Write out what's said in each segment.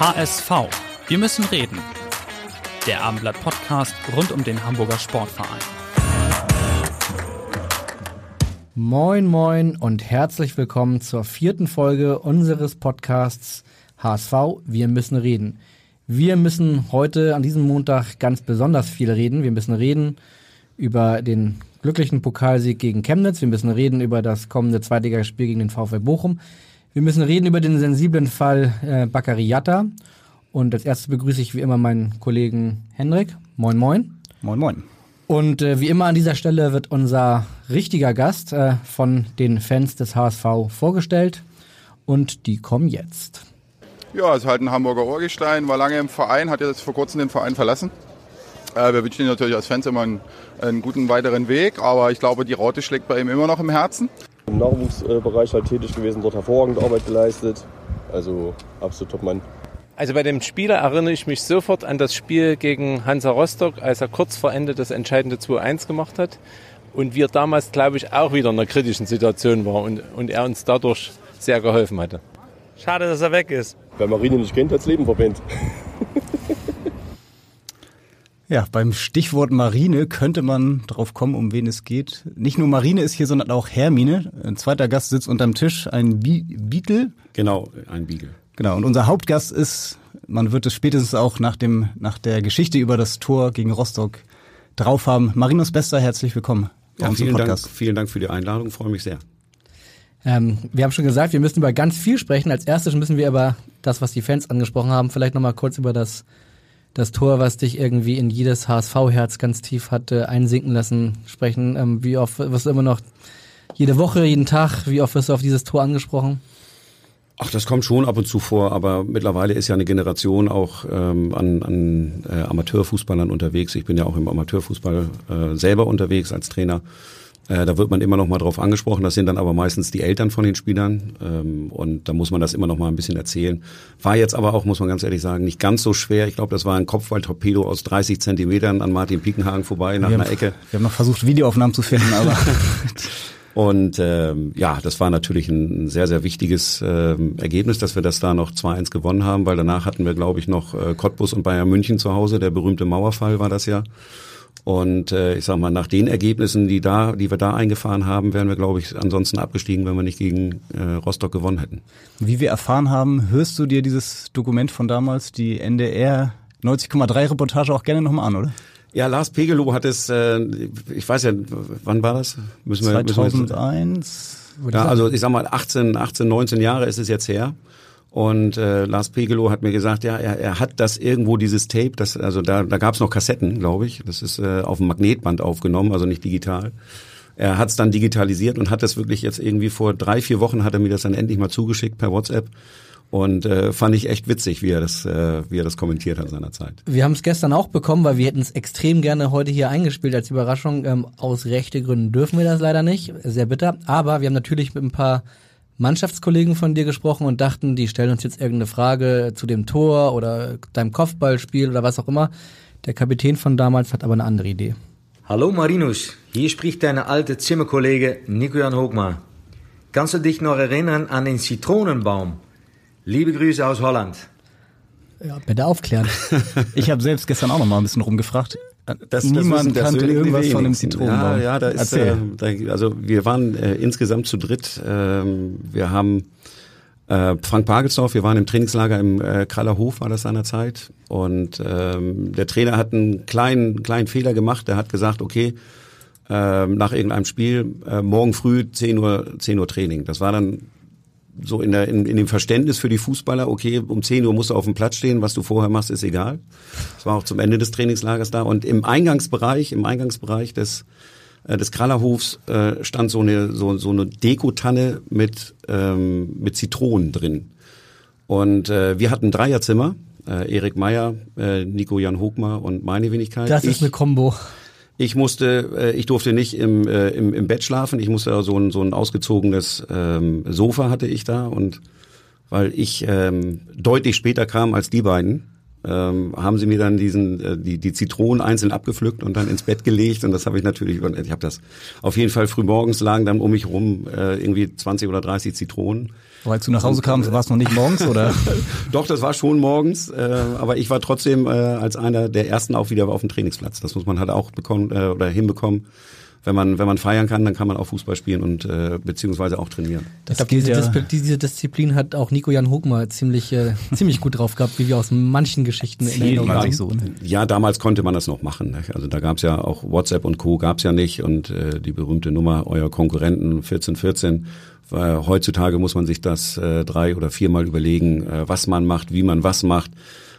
HSV. Wir müssen reden. Der Abendblatt Podcast rund um den Hamburger Sportverein. Moin, moin und herzlich willkommen zur vierten Folge unseres Podcasts HSV. Wir müssen reden. Wir müssen heute an diesem Montag ganz besonders viel reden. Wir müssen reden über den glücklichen Pokalsieg gegen Chemnitz. Wir müssen reden über das kommende Zweitligaspiel gegen den VfL Bochum. Wir müssen reden über den sensiblen Fall äh, Bakariata. Und als erstes begrüße ich wie immer meinen Kollegen Hendrik. Moin, moin. Moin, moin. Und äh, wie immer an dieser Stelle wird unser richtiger Gast äh, von den Fans des HSV vorgestellt. Und die kommen jetzt. Ja, ist halt ein Hamburger Urgestein, war lange im Verein, hat jetzt vor kurzem den Verein verlassen. Äh, wir wünschen ihm natürlich als Fans immer einen, einen guten weiteren Weg, aber ich glaube, die Raute schlägt bei ihm immer noch im Herzen. Im Nachwuchsbereich halt tätig gewesen, dort hervorragende Arbeit geleistet. Also absolut Topmann. Also bei dem Spieler erinnere ich mich sofort an das Spiel gegen Hansa Rostock, als er kurz vor Ende das entscheidende 2-1 gemacht hat. Und wir damals, glaube ich, auch wieder in einer kritischen Situation waren und, und er uns dadurch sehr geholfen hatte. Schade, dass er weg ist. Wer Marine nicht kennt, hat's Leben verpennt. Ja, beim Stichwort Marine könnte man drauf kommen, um wen es geht. Nicht nur Marine ist hier, sondern auch Hermine. Ein zweiter Gast sitzt unterm Tisch, ein Bi Beatle. Genau, ein Beagle. Genau, und unser Hauptgast ist, man wird es spätestens auch nach, dem, nach der Geschichte über das Tor gegen Rostock drauf haben. Marinus Bester, herzlich willkommen bei Ja, uns im vielen, Dank, Podcast. vielen Dank für die Einladung, freue mich sehr. Ähm, wir haben schon gesagt, wir müssen über ganz viel sprechen. Als erstes müssen wir aber das, was die Fans angesprochen haben, vielleicht nochmal kurz über das, das Tor, was dich irgendwie in jedes HSV-Herz ganz tief hatte, einsinken lassen, sprechen. Ähm, wie oft wirst du immer noch jede Woche, jeden Tag, wie oft wirst du auf dieses Tor angesprochen? Ach, das kommt schon ab und zu vor, aber mittlerweile ist ja eine Generation auch ähm, an, an äh, Amateurfußballern unterwegs. Ich bin ja auch im Amateurfußball äh, selber unterwegs als Trainer. Äh, da wird man immer noch mal drauf angesprochen. Das sind dann aber meistens die Eltern von den Spielern. Ähm, und da muss man das immer noch mal ein bisschen erzählen. War jetzt aber auch, muss man ganz ehrlich sagen, nicht ganz so schwer. Ich glaube, das war ein Kopfballtorpedo aus 30 Zentimetern an Martin Piekenhagen vorbei nach wir, einer haben, Ecke. wir haben noch versucht, Videoaufnahmen zu finden, aber Und ähm, ja, das war natürlich ein sehr, sehr wichtiges ähm, Ergebnis, dass wir das da noch 2-1 gewonnen haben, weil danach hatten wir, glaube ich, noch äh, Cottbus und Bayern München zu Hause. Der berühmte Mauerfall war das ja. Und äh, ich sag mal, nach den Ergebnissen, die da, die wir da eingefahren haben, wären wir, glaube ich, ansonsten abgestiegen, wenn wir nicht gegen äh, Rostock gewonnen hätten. wie wir erfahren haben, hörst du dir dieses Dokument von damals, die NDR 90,3 Reportage auch gerne nochmal an, oder? Ja, Lars Pegelow hat es, äh, ich weiß ja, wann war das? Müssen wir, müssen wir jetzt- 2001. Ja, also ich sag mal, 18, 18, 19 Jahre ist es jetzt her. Und äh, Lars Pegelow hat mir gesagt, ja, er, er hat das irgendwo, dieses Tape, das, also da, da gab es noch Kassetten, glaube ich. Das ist äh, auf dem Magnetband aufgenommen, also nicht digital. Er hat es dann digitalisiert und hat das wirklich jetzt irgendwie vor drei, vier Wochen hat er mir das dann endlich mal zugeschickt per WhatsApp. Und äh, fand ich echt witzig, wie er das, äh, wie er das kommentiert hat seinerzeit. Wir haben es gestern auch bekommen, weil wir hätten es extrem gerne heute hier eingespielt als Überraschung. Ähm, aus rechte Gründen dürfen wir das leider nicht. Sehr bitter. Aber wir haben natürlich mit ein paar Mannschaftskollegen von dir gesprochen und dachten, die stellen uns jetzt irgendeine Frage zu dem Tor oder deinem Kopfballspiel oder was auch immer. Der Kapitän von damals hat aber eine andere Idee. Hallo Marinus, hier spricht deine alte Zimmerkollege Nico-Jan Hoogma. Kannst du dich noch erinnern an den Zitronenbaum? Liebe Grüße aus Holland. Ja, bitte aufklären. Ich habe selbst gestern auch noch mal ein bisschen rumgefragt. Das, Niemand das kannte irgendwas von dem wenigsten. Zitronenbaum. Ja, ja, da ist, äh, da, also wir waren äh, insgesamt zu dritt. Ähm, wir haben äh, Frank Pagelsdorf, wir waren im Trainingslager im äh, Kraller Hof, war das seinerzeit. Und ähm, der Trainer hat einen kleinen, kleinen Fehler gemacht. Der hat gesagt, okay, ähm, nach irgendeinem Spiel, äh, morgen früh 10 Uhr, 10 Uhr Training. Das war dann so in, der, in, in dem Verständnis für die Fußballer, okay, um 10 Uhr musst du auf dem Platz stehen, was du vorher machst, ist egal. Das war auch zum Ende des Trainingslagers da. Und im Eingangsbereich, im Eingangsbereich des äh, des Krallerhofs äh, stand so eine so, so eine Dekotanne mit ähm, mit Zitronen drin. Und äh, wir hatten ein Dreierzimmer. Äh, Erik Meyer, äh, Nico Jan Hogmar und meine Wenigkeit. Das ist ich, eine Kombo. Ich musste, äh, ich durfte nicht im, äh, im, im Bett schlafen. Ich musste so ein, so ein ausgezogenes ähm, Sofa hatte ich da und weil ich ähm, deutlich später kam als die beiden, ähm, haben sie mir dann diesen äh, die die Zitronen einzeln abgepflückt und dann ins Bett gelegt und das habe ich natürlich ich habe das auf jeden Fall früh morgens lagen dann um mich rum äh, irgendwie 20 oder 30 Zitronen. Aber als du nach Hause kamst, war es noch nicht morgens, oder? Doch, das war schon morgens, äh, aber ich war trotzdem äh, als einer der ersten auch wieder auf dem Trainingsplatz. Das muss man halt auch bekommen äh, oder hinbekommen. Wenn man wenn man feiern kann, dann kann man auch Fußball spielen und äh, beziehungsweise auch trainieren. Ich glaube, diese, Diszi- diese Disziplin hat auch Nico Jan Hogmar ziemlich, äh, ziemlich gut drauf gehabt, wie wir aus manchen Geschichten in Erinnerung man haben. sich so. Ne? Ja, damals konnte man das noch machen. Ne? Also da gab's ja auch WhatsApp und Co. gab's ja nicht und äh, die berühmte Nummer euer Konkurrenten 1414. Weil heutzutage muss man sich das äh, drei oder viermal überlegen, äh, was man macht, wie man was macht,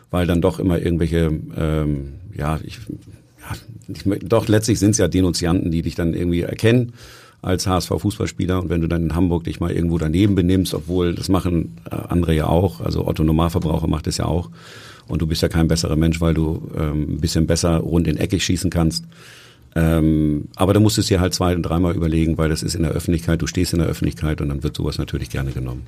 weil dann doch immer irgendwelche, ähm, ja, ich, ja, ich, doch letztlich sind's ja Denunzianten, die dich dann irgendwie erkennen als HSV-Fußballspieler und wenn du dann in Hamburg dich mal irgendwo daneben benimmst, obwohl das machen äh, andere ja auch, also Otto Normalverbraucher macht es ja auch und du bist ja kein besserer Mensch, weil du ähm, ein bisschen besser rund in Eckig schießen kannst. Ähm, aber da musst du es dir halt zwei und dreimal überlegen, weil das ist in der Öffentlichkeit, du stehst in der Öffentlichkeit und dann wird sowas natürlich gerne genommen.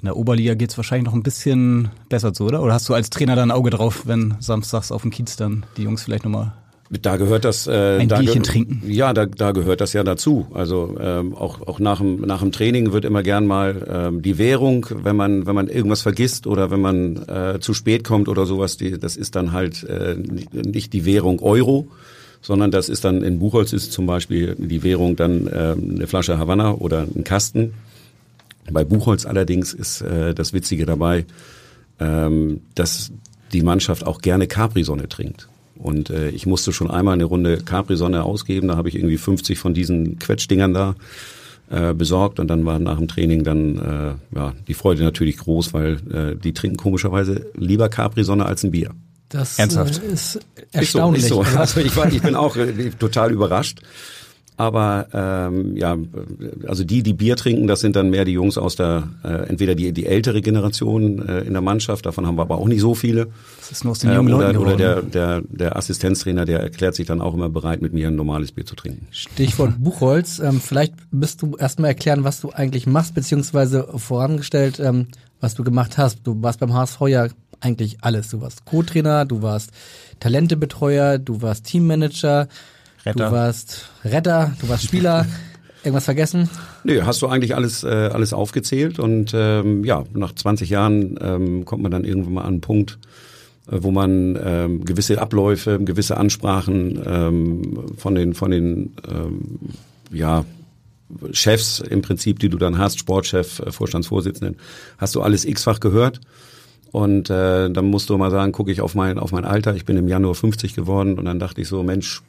In der Oberliga geht's wahrscheinlich noch ein bisschen besser zu, oder? Oder hast du als Trainer da ein Auge drauf, wenn samstags auf dem Kiez dann die Jungs vielleicht nochmal Da gehört das äh, Ein da Bierchen trinken. Ja, da, da gehört das ja dazu. Also ähm, auch auch nach dem nach dem Training wird immer gern mal ähm, die Währung, wenn man wenn man irgendwas vergisst oder wenn man äh, zu spät kommt oder sowas, die, das ist dann halt äh, nicht die Währung Euro, sondern das ist dann in Buchholz ist zum Beispiel die Währung dann ähm, eine Flasche Havanna oder ein Kasten. Bei Buchholz allerdings ist äh, das Witzige dabei, ähm, dass die Mannschaft auch gerne Capri-Sonne trinkt. Und äh, ich musste schon einmal eine Runde Capri-Sonne ausgeben, da habe ich irgendwie 50 von diesen Quetschdingern da äh, besorgt und dann war nach dem Training dann äh, ja, die Freude natürlich groß, weil äh, die trinken komischerweise lieber Capri-Sonne als ein Bier. Das Ernsthaft? Äh, ist erstaunlich. Ist so, ist so. Also, ich, war, ich bin auch äh, total überrascht. Aber ähm, ja, also die, die Bier trinken, das sind dann mehr die Jungs aus der, äh, entweder die, die ältere Generation äh, in der Mannschaft, davon haben wir aber auch nicht so viele. Das ist nur aus den Äh, jungen oder Leuten oder geworden. der, der, der Assistenztrainer, der erklärt sich dann auch immer bereit, mit mir ein normales Bier zu trinken. Stichwort Buchholz. Ähm, vielleicht müsst du erstmal erklären, was du eigentlich machst, beziehungsweise vorangestellt, ähm, was du gemacht hast. Du warst beim HSV ja eigentlich alles. Du warst Co-Trainer, du warst Talentebetreuer, du warst Teammanager, Retter. du warst Retter, du warst Spieler. Irgendwas vergessen? Nö, hast du eigentlich alles, äh, alles aufgezählt und ähm, ja, nach 20 Jahren ähm, kommt man dann irgendwann mal an einen Punkt, äh, wo man ähm, gewisse Abläufe, gewisse Ansprachen ähm, von den, von den ähm, ja, Chefs im Prinzip, die du dann hast, Sportchef, äh, Vorstandsvorsitzenden, hast du alles x-fach gehört. Und äh, dann musst du mal sagen, gucke ich auf mein, auf mein Alter, ich bin im Januar 50 geworden und dann dachte ich so, Mensch,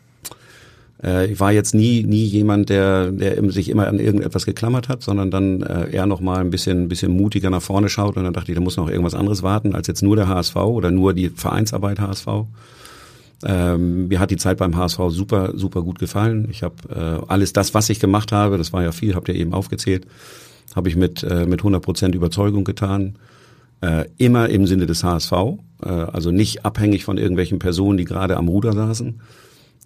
äh, ich war jetzt nie, nie jemand, der, der sich immer an irgendetwas geklammert hat, sondern dann äh, eher noch mal ein bisschen, bisschen mutiger nach vorne schaut und dann dachte ich, da muss noch irgendwas anderes warten als jetzt nur der HSV oder nur die Vereinsarbeit HSV. Ähm, mir hat die Zeit beim HSV super, super gut gefallen. Ich habe äh, alles das, was ich gemacht habe, das war ja viel, habt ihr eben aufgezählt, habe ich mit, äh, mit 100 Prozent Überzeugung getan. Äh, immer im Sinne des HSV, äh, also nicht abhängig von irgendwelchen Personen, die gerade am Ruder saßen.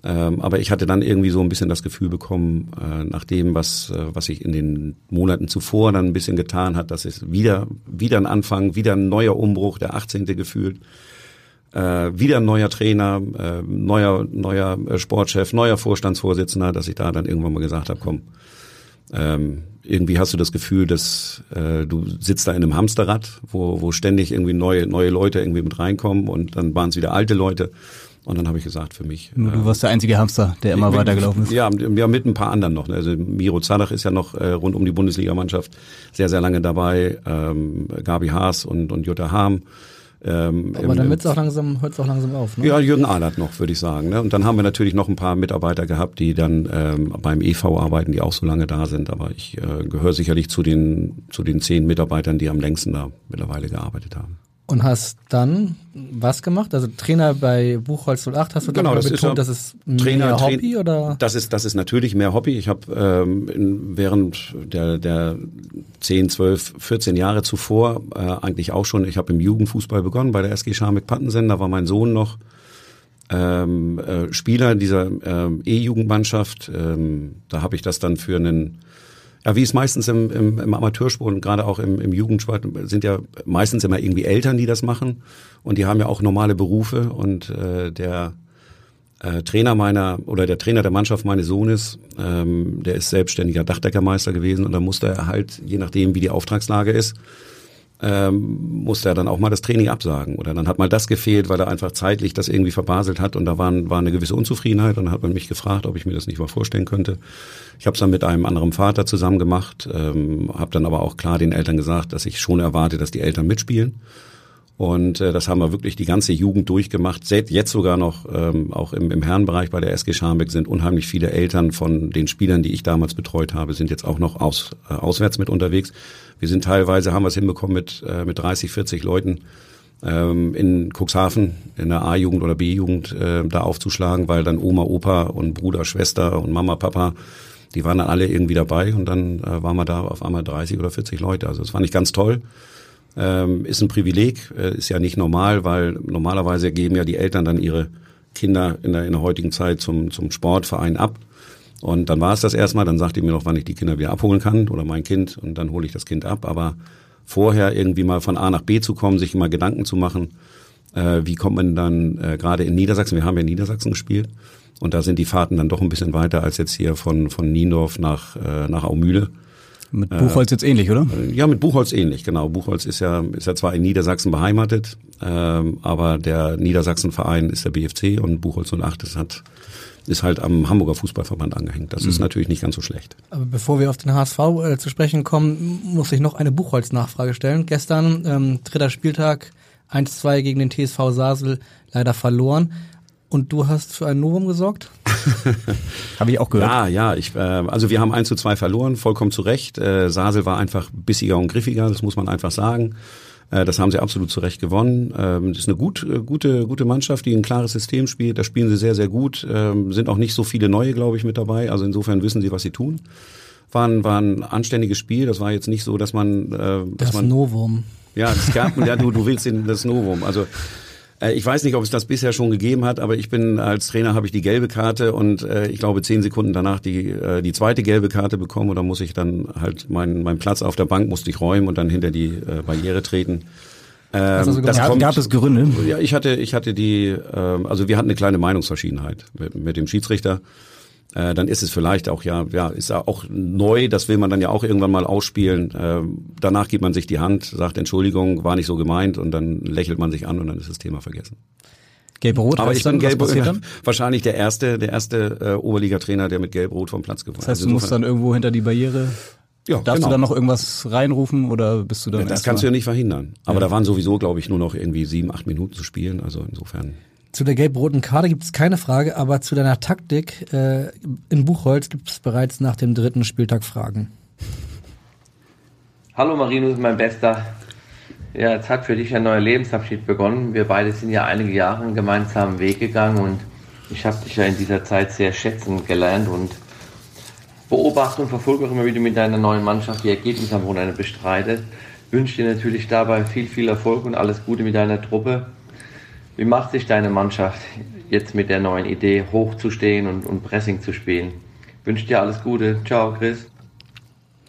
Ähm, aber ich hatte dann irgendwie so ein bisschen das Gefühl bekommen, äh, nach dem, was, äh, was ich in den Monaten zuvor dann ein bisschen getan hat, dass es wieder, wieder ein Anfang, wieder ein neuer Umbruch, der 18. gefühlt, äh, wieder ein neuer Trainer, äh, neuer, neuer äh, Sportchef, neuer Vorstandsvorsitzender, dass ich da dann irgendwann mal gesagt habe, komm, ähm, irgendwie hast du das Gefühl, dass äh, du sitzt da in einem Hamsterrad, wo, wo ständig irgendwie neue, neue Leute irgendwie mit reinkommen und dann waren es wieder alte Leute. Und dann habe ich gesagt, für mich. Nur äh, du warst der einzige Hamster, der immer mit- weitergelaufen ist. Ja, ja, mit ein paar anderen noch. ne. Also Miro Zadach ist ja noch äh, rund um die Bundesligamannschaft sehr, sehr lange dabei. Ähm, Gabi Haas und, und Jutta Harm. Ähm, Aber im- dann wird's auch langsam, hört's auch langsam auf. Ne? ja, Jürgen Ahlert noch, würde ich sagen. Ne? Und dann haben wir natürlich noch ein paar Mitarbeiter gehabt, die dann ähm, beim EV arbeiten, die auch so lange da sind. Aber ich äh, gehöre sicherlich zu den, zu den zehn Mitarbeitern, die am längsten da mittlerweile gearbeitet haben. Und hast dann was gemacht? Also Trainer bei Buchholz 08 hast du Genau, das ist betont, ja das ist Trainer, mehr Train- Hobby oder? Das ist, das ist natürlich mehr Hobby. Ich habe ähm, während der, der 10, 12, 14 Jahre zuvor äh, eigentlich auch schon, ich habe im Jugendfußball begonnen bei der SG Scharmbeck-Pattensen, da war mein Sohn noch ähm, äh, Spieler dieser ähm, E-Jugendmannschaft. Ähm, da habe ich das dann für einen ja, wie es meistens im, im, im Amateursport und gerade auch im, im Jugendsport sind ja meistens immer irgendwie Eltern, die das machen. Und die haben ja auch normale Berufe. Und äh, der äh, Trainer meiner oder der Trainer der Mannschaft meines Sohnes, ähm, der ist selbstständiger Dachdeckermeister gewesen. Und da musste er halt, je nachdem wie die Auftragslage ist, ähm, musste er dann auch mal das Training absagen. Oder dann hat mal das gefehlt, weil er einfach zeitlich das irgendwie verbaselt hat und da waren, war eine gewisse Unzufriedenheit und dann hat man mich gefragt, ob ich mir das nicht mal vorstellen könnte. Ich habe es dann mit einem anderen Vater zusammen gemacht, ähm, habe dann aber auch klar den Eltern gesagt, dass ich schon erwarte, dass die Eltern mitspielen. Und äh, das haben wir wirklich die ganze Jugend durchgemacht. Selbst jetzt sogar noch, ähm, auch im, im Herrenbereich bei der SG Scharmbeck sind unheimlich viele Eltern von den Spielern, die ich damals betreut habe, sind jetzt auch noch aus, äh, auswärts mit unterwegs. Wir sind teilweise, haben wir es hinbekommen, mit, äh, mit 30, 40 Leuten ähm, in Cuxhaven, in der A-Jugend oder B-Jugend äh, da aufzuschlagen, weil dann Oma, Opa und Bruder, Schwester und Mama, Papa, die waren dann alle irgendwie dabei und dann äh, waren wir da auf einmal 30 oder 40 Leute. Also das fand ich ganz toll. Ähm, ist ein Privileg, äh, ist ja nicht normal, weil normalerweise geben ja die Eltern dann ihre Kinder in der, in der heutigen Zeit zum, zum Sportverein ab. Und dann war es das erstmal, dann sagt ihr mir noch, wann ich die Kinder wieder abholen kann oder mein Kind und dann hole ich das Kind ab. Aber vorher irgendwie mal von A nach B zu kommen, sich mal Gedanken zu machen, äh, wie kommt man dann äh, gerade in Niedersachsen, wir haben ja in Niedersachsen gespielt und da sind die Fahrten dann doch ein bisschen weiter als jetzt hier von, von Niendorf nach, äh, nach Aumühle. Mit Buchholz jetzt ähnlich, oder? Ja, mit Buchholz ähnlich, genau. Buchholz ist ja, ist ja zwar in Niedersachsen beheimatet, ähm, aber der Niedersachsenverein ist der BFC und Buchholz 08 ist, hat, ist halt am Hamburger Fußballverband angehängt. Das ist natürlich nicht ganz so schlecht. Aber bevor wir auf den HSV äh, zu sprechen kommen, muss ich noch eine Buchholz-Nachfrage stellen. Gestern, ähm, dritter Spieltag, 1-2 gegen den TSV Sasel, leider verloren. Und du hast für ein Novum gesorgt? Habe ich auch gehört. Ja, ja, ich, äh, also wir haben 1 zu 2 verloren, vollkommen zu Recht. Äh, Sasel war einfach bissiger und griffiger, das muss man einfach sagen. Äh, das haben sie absolut zu Recht gewonnen. Ähm, das ist eine gut, äh, gute, gute Mannschaft, die ein klares System spielt. Da spielen sie sehr, sehr gut. Ähm, sind auch nicht so viele neue, glaube ich, mit dabei. Also insofern wissen sie, was sie tun. War ein, war ein anständiges Spiel. Das war jetzt nicht so, dass man, äh, dass Das man Novum. ja, es gab, ja, du, du willst den, das Novum. Also ich weiß nicht, ob es das bisher schon gegeben hat, aber ich bin als Trainer habe ich die gelbe Karte und äh, ich glaube zehn Sekunden danach die äh, die zweite gelbe Karte bekommen und dann muss ich dann halt meinen meinen Platz auf der Bank musste ich räumen und dann hinter die äh, Barriere treten. Ähm, also das? Gab, gab es Gründe? ja, ich hatte, ich hatte die, ähm, also wir hatten eine kleine Meinungsverschiedenheit mit, mit dem Schiedsrichter. Äh, dann ist es vielleicht auch ja, ja, ist ja auch neu. Das will man dann ja auch irgendwann mal ausspielen. Ähm, danach gibt man sich die Hand, sagt Entschuldigung, war nicht so gemeint und dann lächelt man sich an und dann ist das Thema vergessen. Gelb-Rot, Aber ich bin gelb, wahrscheinlich der erste, der erste äh, Oberliga-Trainer, der mit Gelb-Rot vom Platz geworden Das heißt, du musst dann irgendwo hinter die Barriere. ja, Darfst genau. du dann noch irgendwas reinrufen oder bist du dann das erst kannst du ja mal- nicht verhindern. Aber da waren sowieso, glaube ich, nur noch irgendwie sieben, acht Minuten zu spielen. Also insofern. Zu der gelb-roten Karte gibt es keine Frage, aber zu deiner Taktik äh, in Buchholz gibt es bereits nach dem dritten Spieltag Fragen. Hallo Marinus, mein Bester. Ja, jetzt hat für dich ein neuer Lebensabschied begonnen. Wir beide sind ja einige Jahre einen gemeinsamen Weg gegangen und ich habe dich ja in dieser Zeit sehr schätzen gelernt und beobachte und verfolge auch immer wieder mit deiner neuen Mannschaft die Ergebnisse am Wochenende bestreitet. Wünsche dir natürlich dabei viel, viel Erfolg und alles Gute mit deiner Truppe. Wie macht sich deine Mannschaft jetzt mit der neuen Idee, hochzustehen und, und Pressing zu spielen? Wünsche dir alles Gute. Ciao, Chris.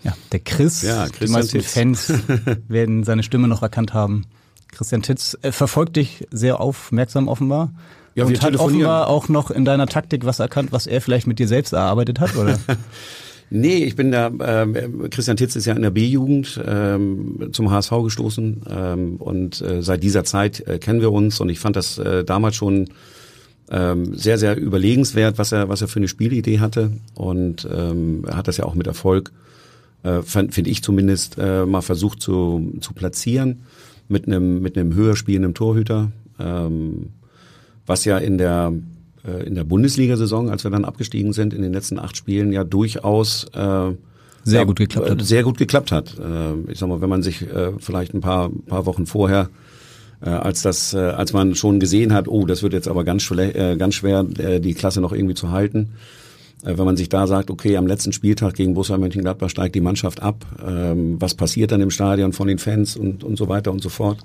Ja, der Chris, Ja, die Christian meisten Titz. Fans werden seine Stimme noch erkannt haben. Christian Titz äh, verfolgt dich sehr aufmerksam offenbar. Ja, wir und hat offenbar auch noch in deiner Taktik was erkannt, was er vielleicht mit dir selbst erarbeitet hat, oder? Nee, ich bin da, ähm, Christian Titz ist ja in der B-Jugend ähm, zum HSV gestoßen ähm, und äh, seit dieser Zeit äh, kennen wir uns und ich fand das äh, damals schon ähm, sehr, sehr überlegenswert, was er, was er für eine Spielidee hatte und ähm, er hat das ja auch mit Erfolg, äh, finde ich zumindest, äh, mal versucht zu, zu platzieren mit einem, mit einem höher spielenden Torhüter, ähm, was ja in der äh, in der Bundesliga-Saison, als wir dann abgestiegen sind, in den letzten acht Spielen ja durchaus äh, Sehr ja, gut geklappt hat. Sehr gut geklappt hat. Äh, ich sag mal, wenn man sich äh, vielleicht ein paar, paar Wochen vorher äh, als das, äh, als man schon gesehen hat, oh, das wird jetzt aber ganz, schle- äh, ganz schwer, äh, die Klasse noch irgendwie zu halten. Äh, wenn man sich da sagt, okay, am letzten Spieltag gegen Borussia Mönchengladbach steigt die Mannschaft ab, ähm, was passiert dann im Stadion von den Fans und, und so weiter und so fort.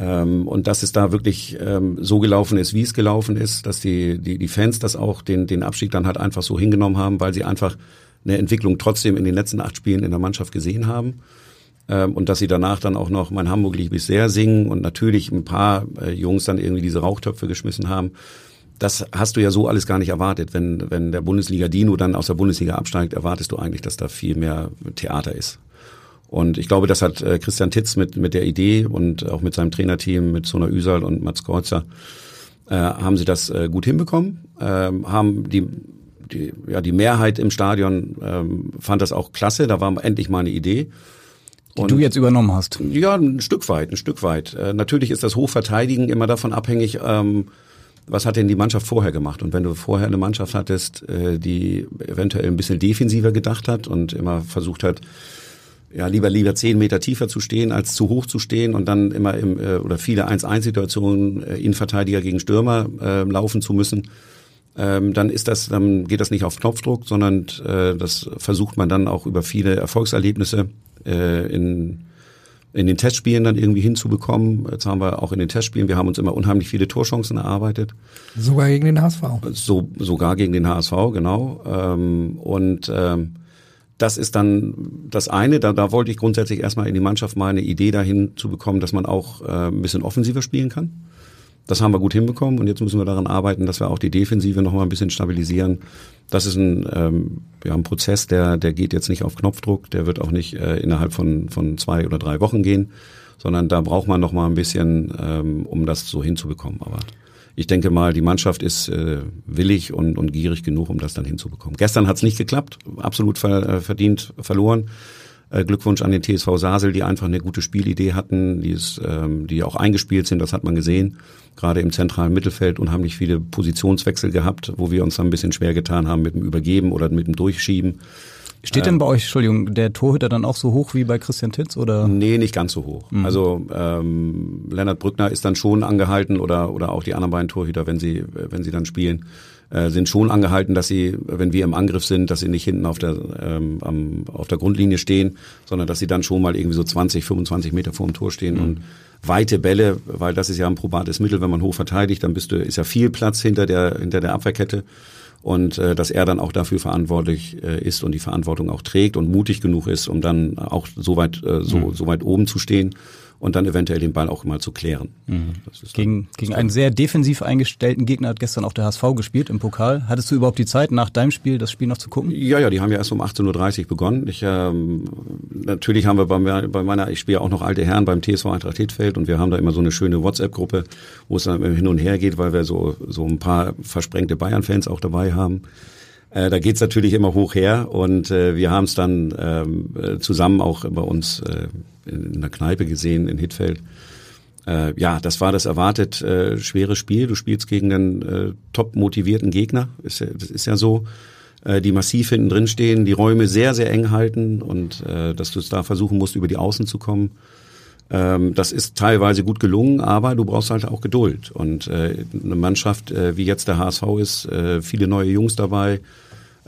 Ähm, und dass es da wirklich ähm, so gelaufen ist, wie es gelaufen ist, dass die, die, die Fans das auch den, den Abstieg dann halt einfach so hingenommen haben, weil sie einfach eine Entwicklung trotzdem in den letzten acht Spielen in der Mannschaft gesehen haben. Ähm, und dass sie danach dann auch noch Mein Hamburg liebe ich sehr singen und natürlich ein paar äh, Jungs dann irgendwie diese Rauchtöpfe geschmissen haben. Das hast du ja so alles gar nicht erwartet. Wenn, wenn der Bundesliga Dino dann aus der Bundesliga absteigt, erwartest du eigentlich, dass da viel mehr Theater ist. Und ich glaube, das hat äh, Christian Titz mit, mit der Idee und auch mit seinem Trainerteam, mit Sona Üsal und Mats Kreuzer, äh, haben sie das äh, gut hinbekommen, ähm, haben die, die, ja, die Mehrheit im Stadion ähm, fand das auch klasse, da war endlich mal eine Idee. Die du jetzt übernommen hast. Ja, ein Stück weit, ein Stück weit. Äh, natürlich ist das Hochverteidigen immer davon abhängig, ähm, was hat denn die Mannschaft vorher gemacht? Und wenn du vorher eine Mannschaft hattest, äh, die eventuell ein bisschen defensiver gedacht hat und immer versucht hat, ja, lieber lieber zehn Meter tiefer zu stehen, als zu hoch zu stehen und dann immer im äh, oder viele 1-1-Situationen äh, Innenverteidiger gegen Stürmer äh, laufen zu müssen, ähm, dann ist das, dann geht das nicht auf Knopfdruck, sondern äh, das versucht man dann auch über viele Erfolgserlebnisse äh, in in den Testspielen dann irgendwie hinzubekommen. Jetzt haben wir auch in den Testspielen, wir haben uns immer unheimlich viele Torchancen erarbeitet. Sogar gegen den HSV. So, sogar gegen den HSV, genau. Ähm, und ähm, das ist dann das eine, da, da wollte ich grundsätzlich erstmal in die Mannschaft mal eine Idee dahin zu bekommen, dass man auch äh, ein bisschen offensiver spielen kann. Das haben wir gut hinbekommen und jetzt müssen wir daran arbeiten, dass wir auch die Defensive noch mal ein bisschen stabilisieren. Das ist ein, ähm, ja, ein Prozess, der, der geht jetzt nicht auf Knopfdruck, der wird auch nicht äh, innerhalb von, von zwei oder drei Wochen gehen, sondern da braucht man noch mal ein bisschen, ähm, um das so hinzubekommen. Aber ich denke mal, die Mannschaft ist äh, willig und, und gierig genug, um das dann hinzubekommen. Gestern hat es nicht geklappt, absolut ver, äh, verdient verloren. Äh, Glückwunsch an den TSV Sasel, die einfach eine gute Spielidee hatten, die, ist, ähm, die auch eingespielt sind, das hat man gesehen. Gerade im zentralen Mittelfeld unheimlich viele Positionswechsel gehabt, wo wir uns dann ein bisschen schwer getan haben mit dem Übergeben oder mit dem Durchschieben. Steht denn bei euch, Entschuldigung, der Torhüter dann auch so hoch wie bei Christian Titz oder? Nee, nicht ganz so hoch. Mhm. Also ähm, Lennart Brückner ist dann schon angehalten oder oder auch die anderen beiden Torhüter, wenn sie wenn sie dann spielen, äh, sind schon angehalten, dass sie, wenn wir im Angriff sind, dass sie nicht hinten auf der ähm, am, auf der Grundlinie stehen, sondern dass sie dann schon mal irgendwie so 20, 25 Meter vor dem Tor stehen Mhm. und weite Bälle, weil das ist ja ein probates Mittel, wenn man hoch verteidigt, dann bist du ist ja viel Platz hinter der hinter der Abwehrkette und äh, dass er dann auch dafür verantwortlich äh, ist und die Verantwortung auch trägt und mutig genug ist, um dann auch so weit äh, so, Mhm. so weit oben zu stehen und dann eventuell den Ball auch mal zu klären. Dann- Gegen, gegen einen sehr defensiv eingestellten Gegner hat gestern auch der HSV gespielt im Pokal. Hattest du überhaupt die Zeit, nach deinem Spiel das Spiel noch zu gucken? Ja, ja, die haben ja erst um 18.30 Uhr begonnen. Ich, ähm, natürlich haben wir bei, mir- bei meiner, ich spiele auch noch alte Herren beim TSV Eintracht Hittfeld und wir haben da immer so eine schöne WhatsApp-Gruppe, wo es dann hin und her geht, weil wir so, so ein paar versprengte Bayern-Fans auch dabei haben. Äh, da geht's natürlich immer hoch her und äh, wir haben es dann ähm, äh, zusammen auch bei uns äh, in, in der Kneipe gesehen in Hittfeld. Äh, ja, das war das erwartet äh, schwere Spiel. Du spielst gegen einen äh, top motivierten Gegner, ist ja, das ist ja so, äh, die massiv hinten drin stehen, die Räume sehr, sehr eng halten und äh, dass du es da versuchen musst, über die Außen zu kommen. Ähm, das ist teilweise gut gelungen, aber du brauchst halt auch Geduld. Und äh, eine Mannschaft, äh, wie jetzt der HSV ist, äh, viele neue Jungs dabei.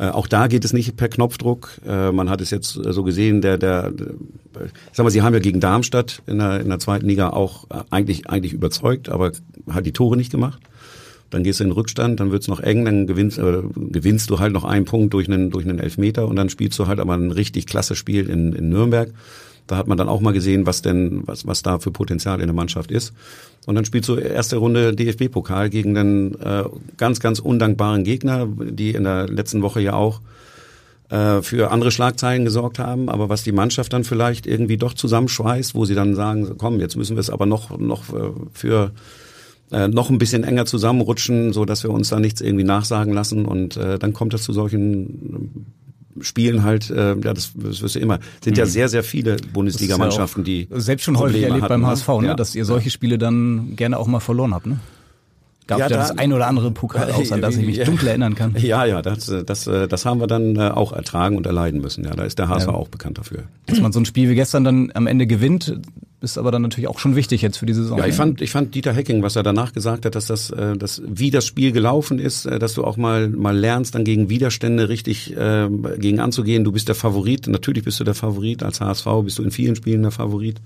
Äh, auch da geht es nicht per Knopfdruck. Äh, man hat es jetzt äh, so gesehen, der, der, der sag mal, sie haben ja gegen Darmstadt in der, in der zweiten Liga auch äh, eigentlich, eigentlich überzeugt, aber hat die Tore nicht gemacht. Dann gehst du in den Rückstand, dann wird's noch eng, dann gewinnst, äh, gewinnst du halt noch einen Punkt durch einen, durch einen Elfmeter und dann spielst du halt aber ein richtig klasse Spiel in, in Nürnberg. Da hat man dann auch mal gesehen, was denn, was, was da für Potenzial in der Mannschaft ist. Und dann spielst du erste Runde DFB-Pokal gegen einen äh, ganz, ganz undankbaren Gegner, die in der letzten Woche ja auch äh, für andere Schlagzeilen gesorgt haben, aber was die Mannschaft dann vielleicht irgendwie doch zusammenschweißt, wo sie dann sagen, komm, jetzt müssen wir es aber noch, noch äh, für äh, noch ein bisschen enger zusammenrutschen, so dass wir uns da nichts irgendwie nachsagen lassen und äh, dann kommt es zu solchen Spielen halt, äh, ja, das, das wirst du immer. Sind ja Mhm. sehr, sehr viele Bundesligamannschaften, ja die selbst schon häufig Probleme erlebt beim hatten, HSV, ne? Ja. dass ihr solche Spiele dann gerne auch mal verloren habt. Ne? Gab ja, Ja, das da- ein oder andere Pokal aus, an das ich mich Ja. dunkel erinnern kann. Ja, ja, das, das, äh, das haben wir dann äh, auch ertragen und erleiden müssen. Ja, da ist der HSV Ja. auch bekannt dafür. Dass man so ein Spiel wie gestern dann am Ende gewinnt, ist aber dann natürlich auch schon wichtig jetzt für die Saison. Ja, ich ne? fand, ich fand Dieter Hecking, was er danach gesagt hat, dass das, äh, dass wie das Spiel gelaufen ist, äh, dass du auch mal mal lernst, dann gegen Widerstände richtig äh, gegen anzugehen. Du bist der Favorit, natürlich bist du der Favorit als HSV, bist du in vielen Spielen der Favorit,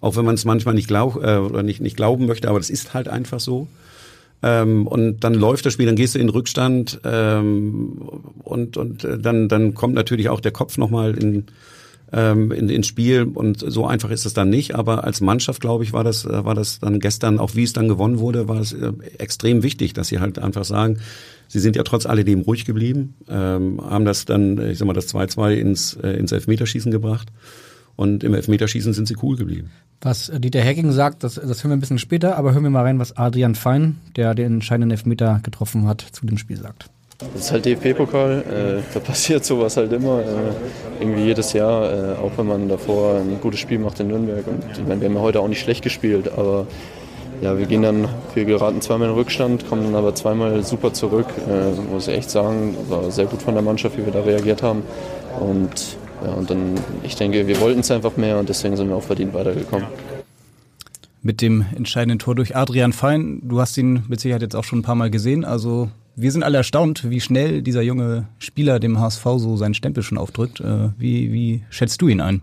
auch wenn man es manchmal nicht glaub, äh, oder nicht nicht glauben möchte, aber das ist halt einfach so. Ähm, und dann läuft das Spiel, dann gehst du in den Rückstand ähm, und und äh, dann dann kommt natürlich auch der Kopf nochmal in ähm, in, Spiel und so einfach ist es dann nicht. Aber als Mannschaft, glaube ich, war das, äh, war das dann gestern, auch wie es dann gewonnen wurde, war es äh, extrem wichtig, dass sie halt einfach sagen, sie sind ja trotz alledem ruhig geblieben, ähm, haben das dann, ich sag mal, das 2-2 ins, äh, ins Elfmeterschießen gebracht. Und im Elfmeterschießen sind sie cool geblieben. Was Dieter Hecking sagt, das, das hören wir ein bisschen später, aber hören wir mal rein, was Adrian Fein, der den entscheidenden Elfmeter getroffen hat, zu dem Spiel sagt. Das ist halt DFB-Pokal, äh, da passiert sowas halt immer, äh, irgendwie jedes Jahr, äh, auch wenn man davor ein gutes Spiel macht in Nürnberg. Und ich meine, wir haben ja heute auch nicht schlecht gespielt, aber ja, wir gehen dann, wir geraten zweimal in Rückstand, kommen dann aber zweimal super zurück. Äh, muss ich echt sagen, war sehr gut von der Mannschaft, wie wir da reagiert haben. Und ja, und dann, ich denke, wir wollten es einfach mehr und deswegen sind wir auch verdient weitergekommen mit dem entscheidenden Tor durch Adrian Fein. Du hast ihn mit Sicherheit jetzt auch schon ein paar Mal gesehen. Also wir sind alle erstaunt, wie schnell dieser junge Spieler dem HSV so seinen Stempel schon aufdrückt. Äh, wie, wie schätzt du ihn ein?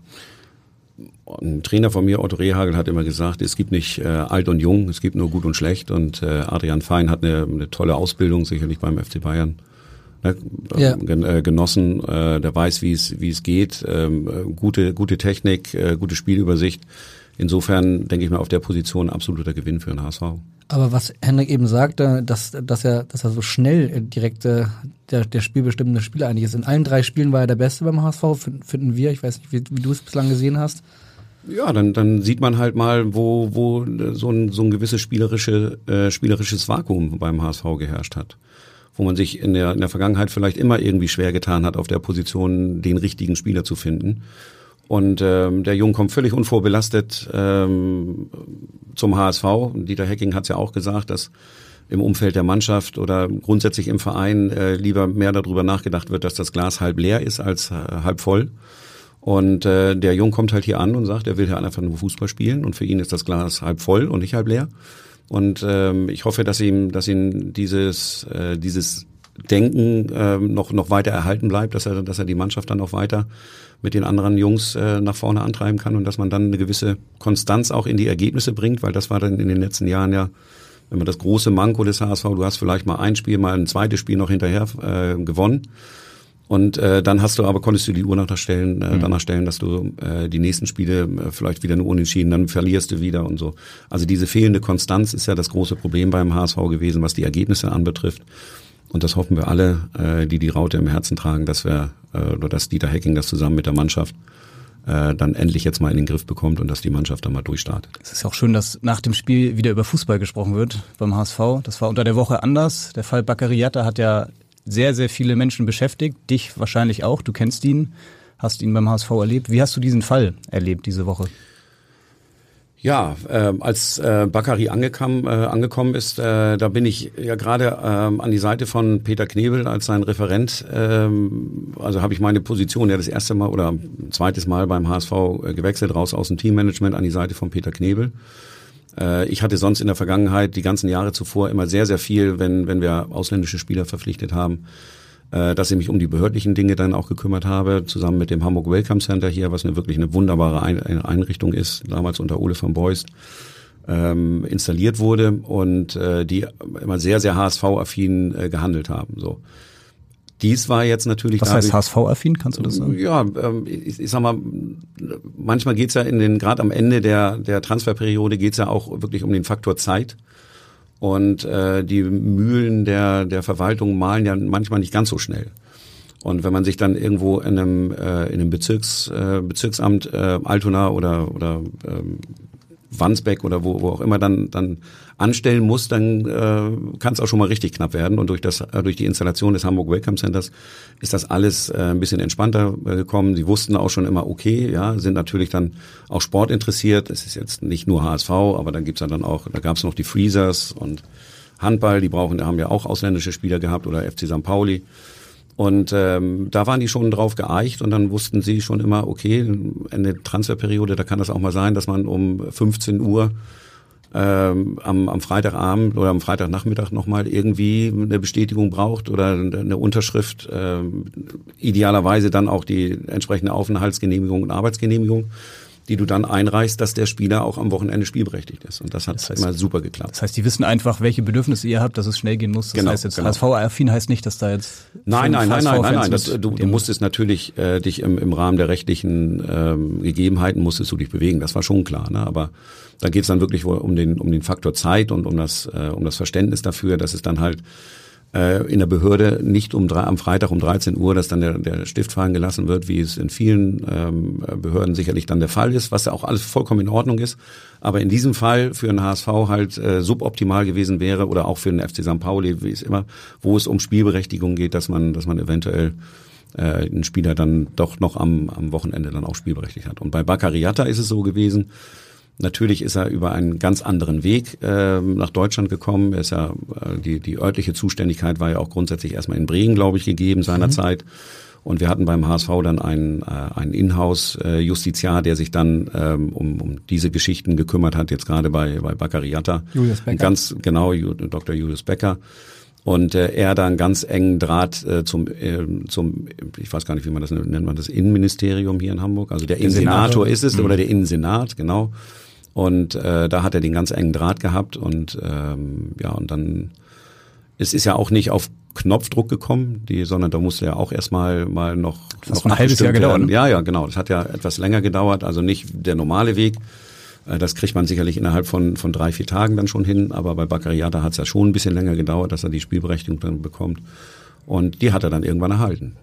Ein Trainer von mir, Otto Rehagel, hat immer gesagt, es gibt nicht äh, alt und jung, es gibt nur gut und schlecht. Und äh, Adrian Fein hat eine, eine tolle Ausbildung, sicherlich beim FC Bayern ne, Ja. äh, genossen. Äh, der weiß, wie es wie es geht. Ähm, äh, gute gute Technik, äh, gute Spielübersicht. Insofern denke ich mal auf der Position absoluter Gewinn für den HSV. Aber was Henrik eben sagte, dass, dass er, dass er so schnell äh, direkt äh, der, der spielbestimmende Spieler eigentlich ist. In allen drei Spielen war er der Beste beim HSV, fin- finden wir. Ich weiß nicht, wie, wie du es bislang gesehen hast. Ja, dann, dann sieht man halt mal, wo, wo so ein, so ein gewisses spielerische, äh, spielerisches Vakuum beim HSV geherrscht hat. Wo man sich in der, in der Vergangenheit vielleicht immer irgendwie schwer getan hat, auf der Position den richtigen Spieler zu finden. Und ähm, der Junge kommt völlig unvorbelastet ähm, zum HSV. Dieter Hecking hat es ja auch gesagt, dass im Umfeld der Mannschaft oder grundsätzlich im Verein äh, lieber mehr darüber nachgedacht wird, dass das Glas halb leer ist als äh, halb voll. Und äh, der Jung kommt halt hier an und sagt, er will hier einfach nur Fußball spielen und für ihn ist das Glas halb voll und nicht halb leer. Und ähm, ich hoffe, dass ihm, dass ihm dieses äh, dieses Denken ähm, noch noch weiter erhalten bleibt, dass er dass er die Mannschaft dann auch weiter mit den anderen Jungs äh, nach vorne antreiben kann und dass man dann eine gewisse Konstanz auch in die Ergebnisse bringt, weil das war dann in den letzten Jahren ja wenn man das große Manko des HSV, du hast vielleicht mal ein Spiel, mal ein zweites Spiel noch hinterher äh, gewonnen. Und äh, dann hast du aber konntest du die Uhr danach stellen, äh, danach stellen, dass du äh, die nächsten Spiele äh, vielleicht wieder nur unentschieden, dann verlierst du wieder und so. Also diese fehlende Konstanz ist ja das große Problem beim HSV gewesen, was die Ergebnisse anbetrifft. Und das hoffen wir alle, äh, die die Raute im Herzen tragen, dass wir äh, oder dass Dieter Hecking das zusammen mit der Mannschaft äh, dann endlich jetzt mal in den Griff bekommt und dass die Mannschaft dann mal durchstartet. Es ist auch schön, dass nach dem Spiel wieder über Fußball gesprochen wird beim HSV. Das war unter der Woche anders. Der Fall Baccariata hat ja sehr, sehr viele Menschen beschäftigt. Dich wahrscheinlich auch. Du kennst ihn, hast ihn beim HSV erlebt. Wie hast du diesen Fall erlebt diese Woche? Ja, äh, als äh, Bakary angekam, äh, angekommen ist, äh, da bin ich ja gerade ähm, an die Seite von Peter Knebel als sein Referent. Ähm, also habe ich meine Position ja das erste Mal oder zweites Mal beim HSV äh, gewechselt, raus aus dem Teammanagement an die Seite von Peter Knebel. Äh, ich hatte sonst in der Vergangenheit die ganzen Jahre zuvor immer sehr, sehr viel, wenn, wenn wir ausländische Spieler verpflichtet haben, äh, dass ich mich um die behördlichen Dinge dann auch gekümmert habe, zusammen mit dem Hamburg Welcome Center hier, was eine wirklich eine wunderbare Ein Einrichtung ist, damals unter Ole van Beust ähm, installiert wurde und äh, die immer sehr, sehr HSV-affin äh, gehandelt haben. So. Dies war jetzt natürlich. Was heißt HSV-affin? Kannst du das sagen? Ja, ähm, ich, ich sag mal, manchmal geht's ja in den, gerade am Ende der, der Transferperiode geht's ja auch wirklich um den Faktor Zeit. Und äh, die Mühlen der, der Verwaltung malen ja manchmal nicht ganz so schnell. Und wenn man sich dann irgendwo in einem, äh, in einem Bezirks, äh, Bezirksamt äh, Altona oder, oder ähm, Wandsbeck oder wo, wo auch immer dann, dann anstellen muss, dann äh, kann es auch schon mal richtig knapp werden. Und durch, das, äh, durch die Installation des Hamburg Welcome Centers ist das alles äh, ein bisschen entspannter äh, gekommen. Sie wussten auch schon immer, okay, ja, sind natürlich dann auch Sport interessiert. Es ist jetzt nicht nur HSV, aber dann gibt's ja dann auch, da gab's noch die Freezers und Handball, die brauchen, da haben ja auch ausländische Spieler gehabt oder FC St. Pauli. Und ähm, da waren die schon drauf geeicht und dann wussten sie schon immer, okay, eine Transferperiode, da kann das auch mal sein, dass man um 15 Uhr ähm, am, am Freitagabend oder am Freitagnachmittag nochmal irgendwie eine Bestätigung braucht oder eine Unterschrift, ähm, idealerweise dann auch die entsprechende Aufenthaltsgenehmigung und Arbeitsgenehmigung die du dann einreichst, dass der Spieler auch am Wochenende spielberechtigt ist. Und das hat das heißt, immer super geklappt. Das heißt, die wissen einfach, welche Bedürfnisse ihr habt, dass es schnell gehen muss. Das genau, heißt jetzt genau. HSV-affin heißt nicht, dass da jetzt Nein, nein, nein, nein, nein, nein. Das, du, du musstest natürlich äh, dich im, im Rahmen der rechtlichen ähm, Gegebenheiten musstest du dich bewegen. Das war schon klar. Ne? Aber da geht es dann wirklich um den um den Faktor Zeit und um das äh, um das Verständnis dafür, dass es dann halt äh, in der Behörde nicht um drei, am Freitag um 13 Uhr, dass dann der, der Stift fallen gelassen wird, wie es in vielen ähm, Behörden sicherlich dann der Fall ist, was ja auch alles vollkommen in Ordnung ist. Aber in diesem Fall für den HSV halt äh, suboptimal gewesen wäre oder auch für den FC St. Pauli, wie es immer, wo es um Spielberechtigung geht, dass man, dass man eventuell äh, einen Spieler dann doch noch am, am Wochenende dann auch spielberechtigt hat. Und bei Baccariata ist es so gewesen, Natürlich ist er über einen ganz anderen Weg äh, nach Deutschland gekommen. Er ist ja, äh, die, die örtliche Zuständigkeit war ja auch grundsätzlich erstmal in Bremen, glaube ich, gegeben seinerzeit. Mhm. Und wir hatten beim HSV dann einen, äh, einen Inhouse-Justiziar, der sich dann ähm, um, um diese Geschichten gekümmert hat, jetzt gerade bei, bei Baccariata. Julius Becker. Ganz genau, Dr. Julius Becker. Und äh, er da einen ganz engen Draht äh, zum, äh, zum, ich weiß gar nicht, wie man das nennt, nennt man das Innenministerium hier in Hamburg. Also der Innensenator ist es, mhm. oder der Innensenat, genau. Und äh, da hat er den ganz engen Draht gehabt und ähm, ja, und dann es ist ja auch nicht auf Knopfdruck gekommen, die, sondern da musste ja auch erstmal mal noch, das noch ein halbes Jahr gedauert. Ne? Ja, ja, genau. Das hat ja etwas länger gedauert, also nicht der normale Weg. Äh, das kriegt man sicherlich innerhalb von, von drei, vier Tagen dann schon hin, aber bei Baccariata hat es ja schon ein bisschen länger gedauert, dass er die Spielberechtigung dann bekommt. Und die hat er dann irgendwann erhalten.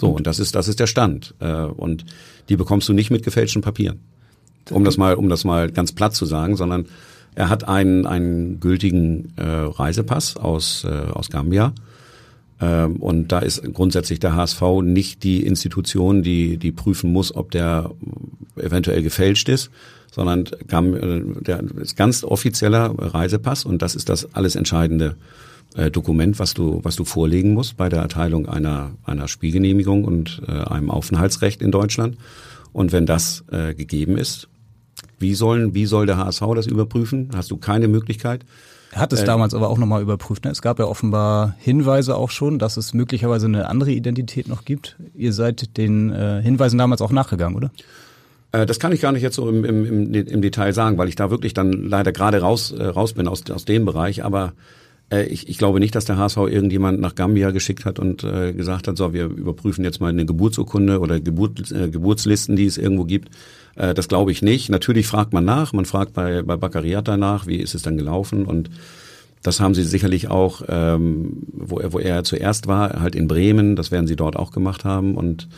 So, und das ist, das ist der Stand. Äh, und die bekommst du nicht mit gefälschten Papieren um das mal, um das mal ganz platt zu sagen, sondern er hat einen, einen gültigen äh, Reisepass aus, äh, aus Gambia. Ähm, und da ist grundsätzlich der HSV nicht die Institution, die, die prüfen muss, ob der eventuell gefälscht ist, sondern Gam äh, der ist ganz offizieller Reisepass und das ist das alles entscheidende äh, Dokument, was du, was du vorlegen musst bei der Erteilung einer, einer Spielgenehmigung und äh, einem Aufenthaltsrecht in Deutschland. Und wenn das äh, gegeben ist, wie sollen, wie soll der HSV das überprüfen? Hast du keine Möglichkeit? Er hat es äh, damals aber auch nochmal überprüft. Ne? Es gab ja offenbar Hinweise auch schon, dass es möglicherweise eine andere Identität noch gibt. Ihr seid den äh, Hinweisen damals auch nachgegangen, oder? Äh, das kann ich gar nicht jetzt so im, im, im, im Detail sagen, weil ich da wirklich dann leider gerade raus, äh, raus bin aus, aus dem Bereich. Aber ich, ich glaube nicht, dass der HSV irgendjemand nach Gambia geschickt hat und äh, gesagt hat, so, wir überprüfen jetzt mal eine Geburtsurkunde oder Geburt, äh, Geburtslisten, die es irgendwo gibt. Äh, das glaube ich nicht. Natürlich fragt man nach, man fragt bei, bei Baccariata nach, wie ist es dann gelaufen? Und das haben sie sicherlich auch, ähm, wo, er, wo er zuerst war, halt in Bremen, das werden sie dort auch gemacht haben. Und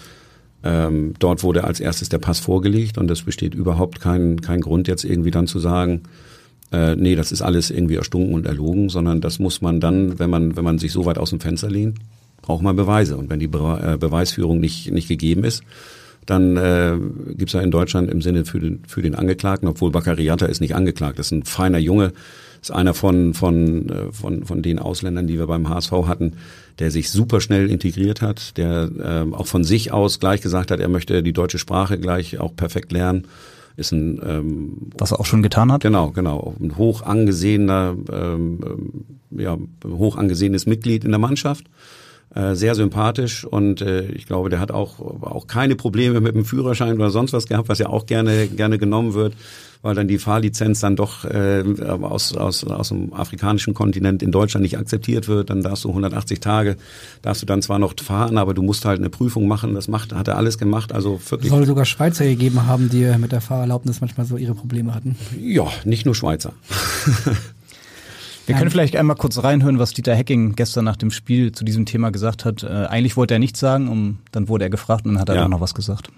ähm, dort wurde als erstes der Pass vorgelegt. Und es besteht überhaupt kein, kein Grund jetzt irgendwie dann zu sagen, äh, nee, das ist alles irgendwie erstunken und erlogen, sondern das muss man dann, wenn man, wenn man sich so weit aus dem Fenster lehnt, braucht man Beweise. Und wenn die Be äh, Beweisführung nicht, nicht gegeben ist, dann äh, gibt es ja in Deutschland im Sinne für den, für den Angeklagten, obwohl Baccariata ist nicht angeklagt, das ist ein feiner Junge, ist einer von, von, äh, von, von den Ausländern, die wir beim HSV hatten, der sich super schnell integriert hat, der äh, auch von sich aus gleich gesagt hat, er möchte die deutsche Sprache gleich auch perfekt lernen ist ein ähm, was er auch schon getan hat. Genau, genau, ein hoch angesehener, ähm, ja, hoch angesehenes Mitglied in der Mannschaft. Äh, sehr sympathisch und äh, ich glaube, der hat auch auch keine Probleme mit dem Führerschein oder sonst was gehabt, was ja auch gerne gerne genommen wird weil dann die Fahrlizenz dann doch äh, aus, aus, aus dem afrikanischen Kontinent in Deutschland nicht akzeptiert wird. Dann darfst du 180 Tage, darfst du dann zwar noch fahren, aber du musst halt eine Prüfung machen. Das macht, hat er alles gemacht. Also wirklich. Soll sogar Schweizer gegeben haben, die mit der Fahrerlaubnis manchmal so ihre Probleme hatten. Ja, nicht nur Schweizer. Wir können vielleicht einmal kurz reinhören, was Dieter Hecking gestern nach dem Spiel zu diesem Thema gesagt hat. Äh, eigentlich wollte er nichts sagen, um, dann wurde er gefragt und dann hat er ja. noch was gesagt.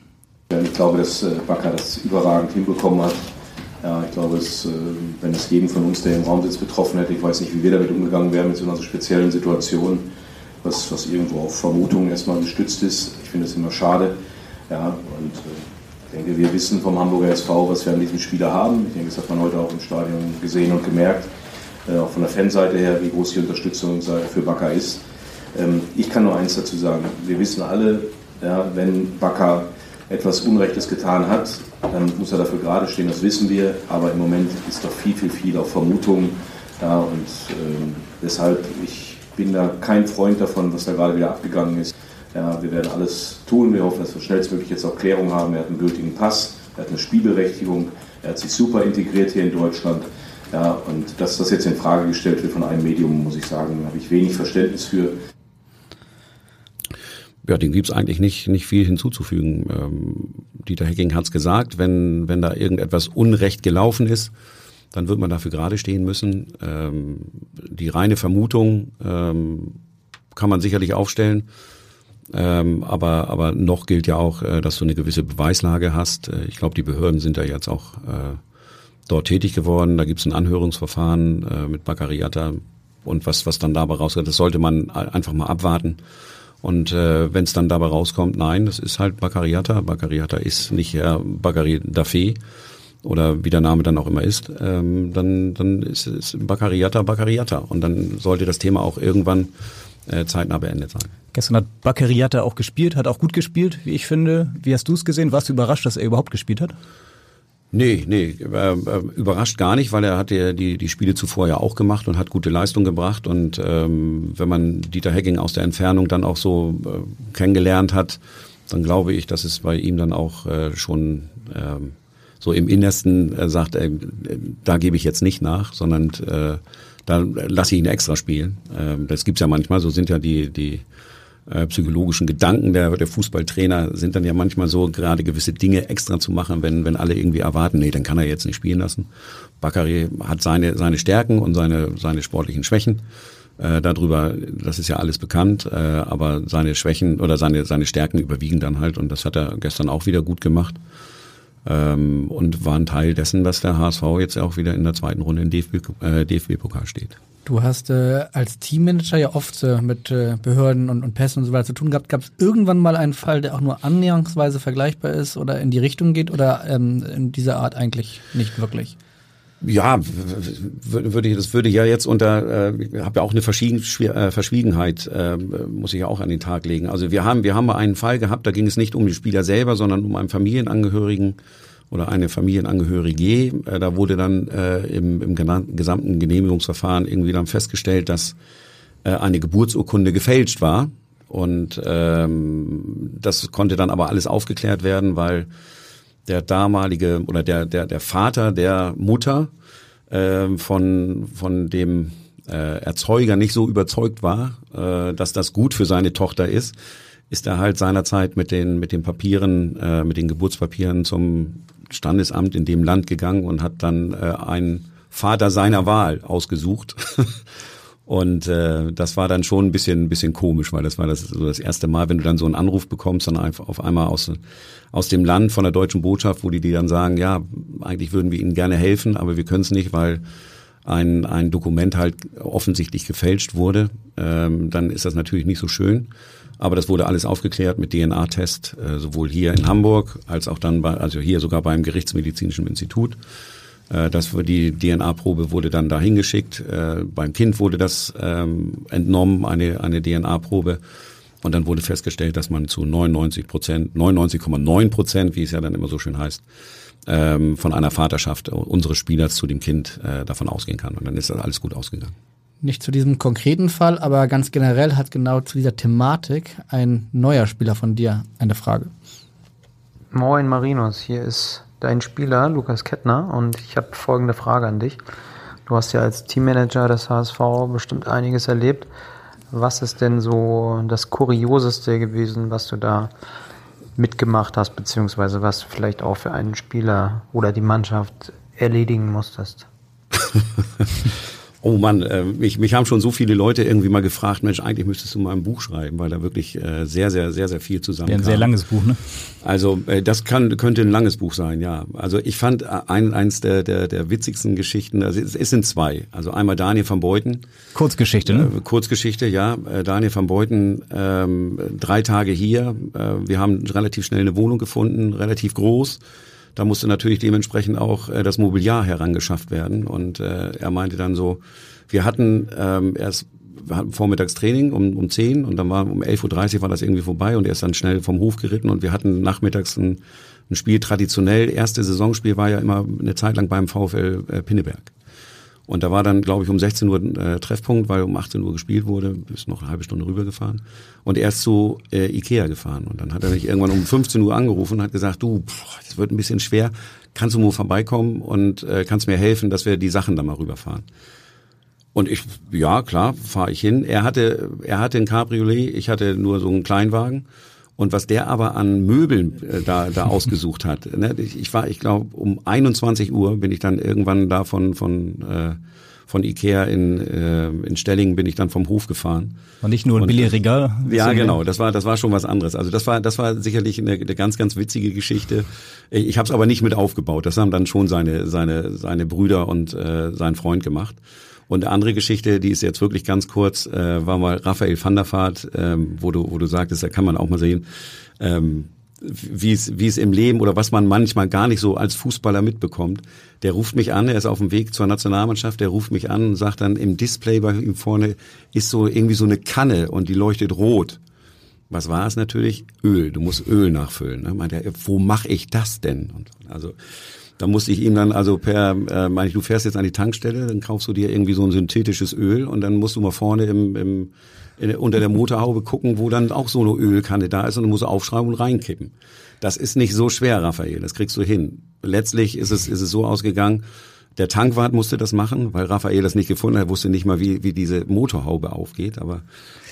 Ich glaube, dass äh, Bakker das überragend hinbekommen hat. Ja, ich glaube, es, äh, wenn es jeden von uns, der im Raum sitzt, betroffen hätte, ich weiß nicht, wie wir damit umgegangen wären mit so einer so speziellen Situation, was, was irgendwo auf Vermutungen erstmal gestützt ist. Ich finde es immer schade. Ja, und ich denke, wir wissen vom Hamburger SV, was wir an diesem Spieler haben. Ich denke, das hat man heute auch im Stadion gesehen und gemerkt. Äh, auch von der Fanseite her, wie groß die Unterstützung für Bakker ist. Ähm, ich kann nur eins dazu sagen. Wir wissen alle, ja, wenn Bakker etwas Unrechtes getan hat, dann muss er dafür gerade stehen, das wissen wir. Aber im Moment ist doch viel, viel, viel auf Vermutungen. Ja, und äh, deshalb, ich bin da kein Freund davon, was da gerade wieder abgegangen ist. Ja, wir werden alles tun. Wir hoffen, dass wir schnellstmöglich jetzt auch Klärung haben. Er hat einen gültigen Pass, er hat eine Spielberechtigung, er hat sich super integriert hier in Deutschland. Ja, und dass das jetzt in Frage gestellt wird von einem Medium, muss ich sagen, habe ich wenig Verständnis für. Ja, dem gibt's eigentlich nicht, nicht viel hinzuzufügen. Ähm, Dieter Hecking hat's gesagt, wenn, wenn da irgendetwas unrecht gelaufen ist, dann wird man dafür gerade stehen müssen. Ähm, die reine Vermutung ähm, kann man sicherlich aufstellen. Ähm, aber, aber noch gilt ja auch, äh, dass du eine gewisse Beweislage hast. Äh, ich glaube, die Behörden sind da jetzt auch äh, dort tätig geworden. Da gibt's ein Anhörungsverfahren äh, mit Baccariata und was, was dann dabei rauskommt, das sollte man einfach mal abwarten. Und äh, wenn es dann dabei rauskommt, nein, das ist halt Baccariata. Baccariata ist nicht Herr Baccari Dafé oder wie der Name dann auch immer ist, ähm, dann, dann ist es Baccariata Baccariata. Und dann sollte das Thema auch irgendwann äh, zeitnah beendet sein. Gestern hat Baccariata auch gespielt, hat auch gut gespielt, wie ich finde. Wie hast du es gesehen? Warst du überrascht, dass er überhaupt gespielt hat? Nee, nee, äh, äh, überrascht gar nicht, weil er hat ja die, die Spiele zuvor ja auch gemacht und hat gute Leistung gebracht. Und ähm, wenn man Dieter Hecking aus der Entfernung dann auch so äh, kennengelernt hat, dann glaube ich, dass es bei ihm dann auch äh, schon ähm, so im Innersten äh, sagt, äh, da gebe ich jetzt nicht nach, sondern äh, da lasse ich ihn extra spielen. Äh, das gibt's ja manchmal, so sind ja die, die äh, psychologischen Gedanken der, der Fußballtrainer sind dann ja manchmal so, gerade gewisse Dinge extra zu machen, wenn, wenn alle irgendwie erwarten, nee, dann kann er jetzt nicht spielen lassen. Bakary hat seine, seine Stärken und seine, seine sportlichen Schwächen. Äh, darüber, das ist ja alles bekannt, äh, aber seine Schwächen oder seine, seine Stärken überwiegen dann halt und das hat er gestern auch wieder gut gemacht. Ähm, und war ein Teil dessen, dass der HSV jetzt auch wieder in der zweiten Runde in DFB-Pokal äh, DFB steht. Du hast äh, als Teammanager ja oft äh, mit äh, Behörden und, und Pässen und so weiter zu tun gehabt. Gab es irgendwann mal einen Fall, der auch nur annäherungsweise vergleichbar ist oder in die Richtung geht oder ähm, in dieser Art eigentlich nicht wirklich? Ja, würde ich, das würde ja jetzt unter, äh, ich habe ja auch eine Verschwiegen, äh, Verschwiegenheit, äh, muss ich ja auch an den Tag legen. Also wir haben, wir haben mal einen Fall gehabt, da ging es nicht um den Spieler selber, sondern um einen Familienangehörigen, oder eine Familienangehörige. Äh, da wurde dann äh, im, im gesamten Genehmigungsverfahren irgendwie dann festgestellt, dass äh, eine Geburtsurkunde gefälscht war. Und ähm, das konnte dann aber alles aufgeklärt werden, weil der damalige oder der der der Vater der Mutter äh, von von dem äh, Erzeuger nicht so überzeugt war, äh, dass das gut für seine Tochter ist, ist er halt seinerzeit mit den mit den Papieren, äh, mit den Geburtspapieren zum Standesamt in dem Land gegangen und hat dann äh, einen Vater seiner Wahl ausgesucht. Und äh, das war dann schon ein bisschen, ein bisschen komisch, weil das war das, so das erste Mal, wenn du dann so einen Anruf bekommst, dann einfach auf einmal aus, aus dem Land von der deutschen Botschaft, wo die dir dann sagen, ja, eigentlich würden wir ihnen gerne helfen, aber wir können es nicht, weil ein, ein Dokument halt offensichtlich gefälscht wurde, ähm, dann ist das natürlich nicht so schön. Aber das wurde alles aufgeklärt mit DNA-Test, äh, sowohl hier in Hamburg als auch dann bei, also hier sogar beim Gerichtsmedizinischen Institut. Äh, das die DNA-Probe wurde dann dahin geschickt. Äh, beim Kind wurde das ähm, entnommen, eine, eine DNA-Probe. Und dann wurde festgestellt, dass man zu 99 Prozent, 99,9 Prozent, wie es ja dann immer so schön heißt, ähm, von einer Vaterschaft unseres Spielers zu dem Kind äh, davon ausgehen kann. Und dann ist das alles gut ausgegangen nicht zu diesem konkreten Fall, aber ganz generell hat genau zu dieser Thematik ein neuer Spieler von dir eine Frage. Moin Marinos, hier ist dein Spieler Lukas Kettner und ich habe folgende Frage an dich. Du hast ja als Teammanager des HSV bestimmt einiges erlebt. Was ist denn so das Kurioseste gewesen, was du da mitgemacht hast, beziehungsweise was du vielleicht auch für einen Spieler oder die Mannschaft erledigen musstest? Oh Mann, äh, mich, mich haben schon so viele Leute irgendwie mal gefragt, Mensch, eigentlich müsstest du mal ein Buch schreiben, weil da wirklich äh, sehr, sehr, sehr, sehr viel zusammen Wäre ein sehr langes Buch, ne? Also äh, das kann, könnte ein langes Buch sein, ja. Also ich fand äh, ein, eins der, der, der witzigsten Geschichten, also es, es sind zwei. Also einmal Daniel van Beuten. Kurzgeschichte, ne? Äh, Kurzgeschichte, ja. Äh, Daniel van Beuten, ähm, drei Tage hier. Äh, wir haben relativ schnell eine Wohnung gefunden, relativ groß da musste natürlich dementsprechend auch äh, das Mobiliar herangeschafft werden. Und äh, er meinte dann so, wir hatten ähm, erst hatten vormittags Training um, um 10 und dann war um 11.30 Uhr war das irgendwie vorbei und er ist dann schnell vom Hof geritten und wir hatten nachmittags ein, ein Spiel traditionell. Erste Saisonspiel war ja immer eine Zeit lang beim VfL äh, Pinneberg. Und da war dann, glaube ich, um 16 Uhr äh, Treffpunkt, weil um 18 Uhr gespielt wurde, ist noch eine halbe Stunde rübergefahren. Und er ist zu äh, Ikea gefahren. Und dann hat er mich irgendwann um 15 Uhr angerufen und hat gesagt, du, es wird ein bisschen schwer, kannst du mal vorbeikommen und äh, kannst mir helfen, dass wir die Sachen da mal rüberfahren. Und ich, ja, klar, fahre ich hin. Er hatte, er hatte ein Cabriolet, ich hatte nur so einen Kleinwagen. Und was der aber an Möbeln äh, da, da ausgesucht hat, ne? ich, ich war, ich glaube, um 21 Uhr bin ich dann irgendwann da von, von, äh, von Ikea in, äh, in Stellingen bin ich dann vom Hof gefahren. Und nicht nur ein Billigregal? Ja, genau, das war, das war schon was anderes. Also das war, das war sicherlich eine, eine ganz, ganz witzige Geschichte. Ich habe es aber nicht mit aufgebaut. Das haben dann schon seine, seine, seine Brüder und äh, sein Freund gemacht. Und eine andere Geschichte, die ist jetzt wirklich ganz kurz, äh, war mal Raphael van der Vaart, ähm, wo du, wo du sagtest, da kann man auch mal sehen, ähm, wie es, wie es im Leben oder was man manchmal gar nicht so als Fußballer mitbekommt. Der ruft mich an, er ist auf dem Weg zur Nationalmannschaft, der ruft mich an und sagt dann, im Display bei ihm vorne ist so irgendwie so eine Kanne und die leuchtet rot. Was war es natürlich? Öl. Du musst Öl nachfüllen. Ne? Meint er, wo mache ich das denn? Und also da musste ich ihm dann also per, äh, meine ich, du fährst jetzt an die Tankstelle, dann kaufst du dir irgendwie so ein synthetisches Öl und dann musst du mal vorne im, im in, unter der Motorhaube gucken, wo dann auch so eine Ölkanne da ist und du musst aufschreiben und reinkippen. Das ist nicht so schwer, Raphael, das kriegst du hin. Letztlich ist es, ist es so ausgegangen, der Tankwart musste das machen, weil Raphael das nicht gefunden hat, wusste nicht mal, wie, wie diese Motorhaube aufgeht, aber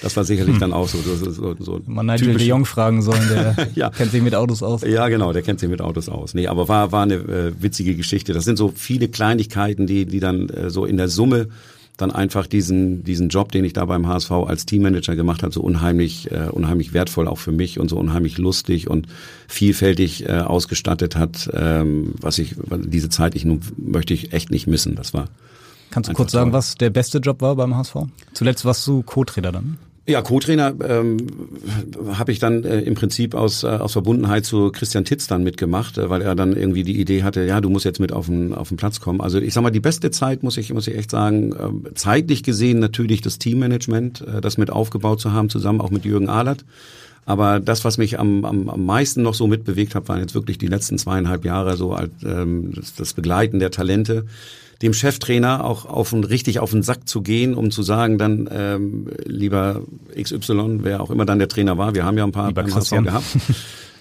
das war sicherlich hm. dann auch so. so, so, so Man Nigel de Jong fragen sollen, der ja. kennt sich mit Autos aus. Ja, genau, der kennt sich mit Autos aus. Nee, aber war, war eine äh, witzige Geschichte. Das sind so viele Kleinigkeiten, die, die dann äh, so in der Summe dann einfach diesen, diesen Job, den ich da beim HSV als Teammanager gemacht habe, so unheimlich, äh, unheimlich wertvoll auch für mich und so unheimlich lustig und vielfältig äh, ausgestattet hat, ähm, was ich, diese Zeit ich nun möchte ich echt nicht missen. Das war. Kannst du kurz sagen, toll. was der beste Job war beim HSV? Zuletzt warst du Co-Trainer dann. Ja, Co-Trainer ähm, habe ich dann äh, im Prinzip aus, äh, aus Verbundenheit zu Christian Titz dann mitgemacht, äh, weil er dann irgendwie die Idee hatte, ja, du musst jetzt mit auf den, auf den Platz kommen. Also ich sag mal, die beste Zeit, muss ich, muss ich echt sagen, äh, zeitlich gesehen natürlich das Teammanagement, äh, das mit aufgebaut zu haben, zusammen auch mit Jürgen Ahlert. Aber das, was mich am, am, am meisten noch so mitbewegt hat, waren jetzt wirklich die letzten zweieinhalb Jahre so als, ähm, das, das Begleiten der Talente dem Cheftrainer auch auf einen, richtig auf den Sack zu gehen, um zu sagen, dann ähm, lieber XY, wer auch immer dann der Trainer war, wir haben ja ein paar lieber Christian. gehabt.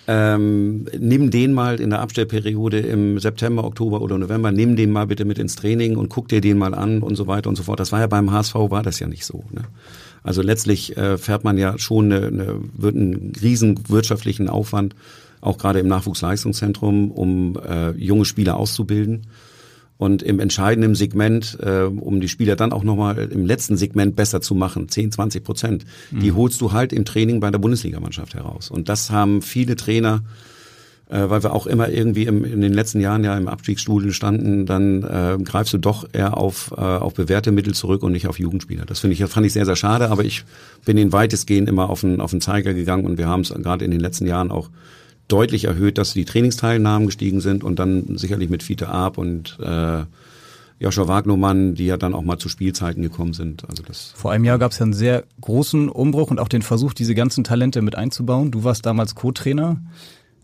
Ähm, nimm den mal in der Abstellperiode im September, Oktober oder November, nimm den mal bitte mit ins Training und guck dir den mal an und so weiter und so fort. Das war ja beim HSV, war das ja nicht so. Ne? Also letztlich äh, fährt man ja schon eine, eine, wird einen riesen wirtschaftlichen Aufwand, auch gerade im Nachwuchsleistungszentrum, um äh, junge Spieler auszubilden. Und im entscheidenden Segment, äh, um die Spieler dann auch nochmal im letzten Segment besser zu machen, 10, 20 Prozent, mhm. die holst du halt im Training bei der Bundesligamannschaft heraus. Und das haben viele Trainer, äh, weil wir auch immer irgendwie im, in den letzten Jahren ja im Abstiegsstuhl standen, dann äh, greifst du doch eher auf, äh, auf bewährte Mittel zurück und nicht auf Jugendspieler. Das finde ich, das fand ich sehr, sehr schade, aber ich bin in weitestgehend immer auf den, auf den Zeiger gegangen und wir haben es gerade in den letzten Jahren auch deutlich erhöht, dass die Trainingsteilnahmen gestiegen sind und dann sicherlich mit Fiete Arp und äh, Joshua Wagnermann, die ja dann auch mal zu Spielzeiten gekommen sind. Also das Vor einem Jahr gab es ja einen sehr großen Umbruch und auch den Versuch, diese ganzen Talente mit einzubauen. Du warst damals Co-Trainer.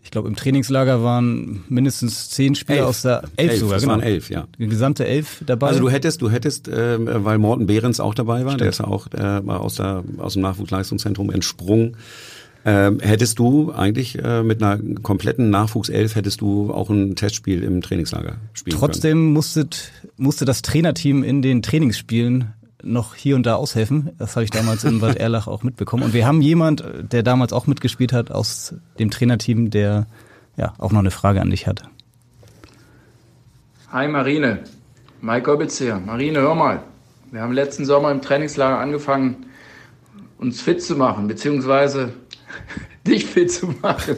Ich glaube, im Trainingslager waren mindestens zehn Spieler elf. aus der elf, elf sogar. Das genau. waren elf, ja. Die gesamte elf dabei. Also du hättest, du hättest, äh, weil Morten Behrens auch dabei war, Stimmt. der ist ja auch äh, aus, der, aus dem Nachwuchsleistungszentrum entsprungen. Ähm, hättest du eigentlich äh, mit einer kompletten Nachwuchself hättest du auch ein Testspiel im Trainingslager spielen Trotzdem können? musstet, musste das Trainerteam in den Trainingsspielen noch hier und da aushelfen. Das habe ich damals in Bad Erlach auch mitbekommen. Und wir haben jemand, der damals auch mitgespielt hat aus dem Trainerteam, der ja auch noch eine Frage an dich hat. Hi Marine, Mike Obitz hier. Marine, hör mal. Wir haben letzten Sommer im Trainingslager angefangen, uns fit zu machen, beziehungsweise dich fit zu machen.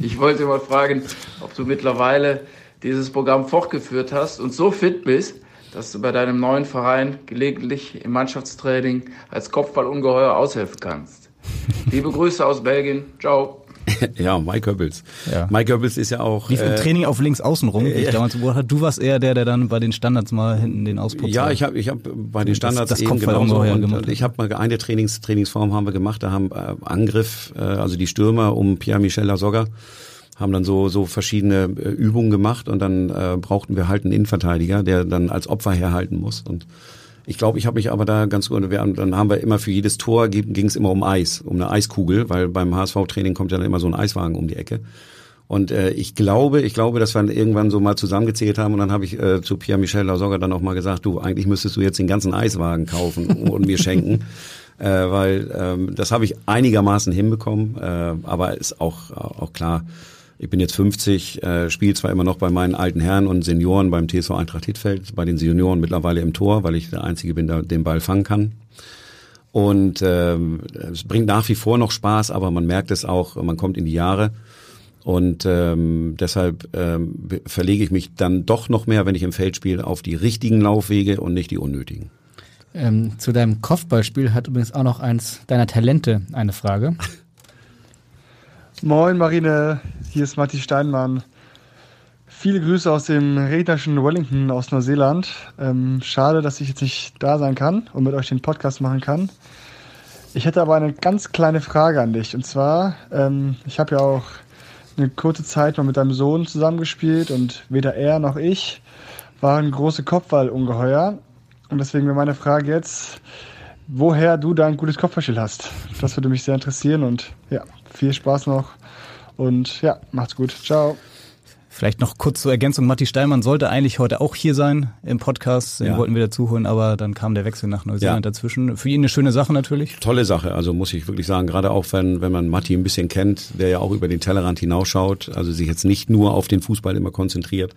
Ich wollte mal fragen, ob du mittlerweile dieses Programm fortgeführt hast und so fit bist, dass du bei deinem neuen Verein gelegentlich im Mannschaftstraining als Kopfballungeheuer aushelfen kannst. Liebe Grüße aus Belgien. Ciao. ja, Mike Goebbels. Ja. Mike Goebbels ist ja auch. Lief im äh, Training auf links außen rum, wie ich äh, damals beobachtet. Du warst eher der, der dann bei den Standards mal hinten den Ausputz Ja, hat. ich habe ich hab bei den Das- Standards das eben Kopfball genauso. ungeheuer Und, gemacht. ich habe mal eine Trainings, Trainingsform haben wir gemacht, da haben äh, Angriff, äh, also die Stürmer um Pierre-Michel Lasogga haben dann so so verschiedene äh, Übungen gemacht und dann äh, brauchten wir halt einen Innenverteidiger, der dann als Opfer herhalten muss und ich glaube, ich habe mich aber da ganz gut, dann haben wir immer für jedes Tor ging es immer um Eis, um eine Eiskugel, weil beim HSV-Training kommt ja dann immer so ein Eiswagen um die Ecke. Und äh, ich glaube, ich glaube, dass wir dann irgendwann so mal zusammengezählt haben und dann habe ich äh, zu Pierre Michel Lasogga dann auch mal gesagt, du, eigentlich müsstest du jetzt den ganzen Eiswagen kaufen und mir schenken. Äh, weil ähm, das habe ich einigermaßen hinbekommen, äh, aber ist auch, auch klar, ich bin jetzt 50, äh, spiele zwar immer noch bei meinen alten Herren und Senioren beim TSV Eintracht Hittfeld, bei den Senioren mittlerweile im Tor, weil ich der Einzige bin, der den Ball fangen kann. Und ähm, es bringt nach wie vor noch Spaß, aber man merkt es auch, man kommt in die Jahre. Und ähm, deshalb ähm, verlege ich mich dann doch noch mehr, wenn ich im Feld spiele, auf die richtigen Laufwege und nicht die unnötigen. Ähm, zu deinem Kopfballspiel hat übrigens auch noch eins deiner Talente eine Frage. Moin Marine, hier ist Matti Steinmann. Viele Grüße aus dem regnerischen Wellington aus Neuseeland. Ähm, schade, dass ich jetzt nicht da sein kann und mit euch den Podcast machen kann. Ich hätte aber eine ganz kleine Frage an dich. Und zwar, ähm, ich habe ja auch eine kurze Zeit mal mit deinem Sohn zusammengespielt und weder er noch ich waren große Kopfballungeheuer. Und deswegen wäre meine Frage jetzt, woher du dein gutes Kopfballspiel hast. Das würde mich sehr interessieren und ja, viel Spaß noch und ja, macht's gut. Ciao. Vielleicht noch kurz zur Ergänzung. Matti Steinmann sollte eigentlich heute auch hier sein im Podcast. Den Ja. wollten wir dazuholen, aber dann kam der Wechsel nach Neuseeland Ja. dazwischen. Für ihn eine schöne Sache natürlich. Tolle Sache, also muss ich wirklich sagen, gerade auch wenn, wenn man Matti ein bisschen kennt, der ja auch über den Tellerrand hinausschaut, also sich jetzt nicht nur auf den Fußball immer konzentriert.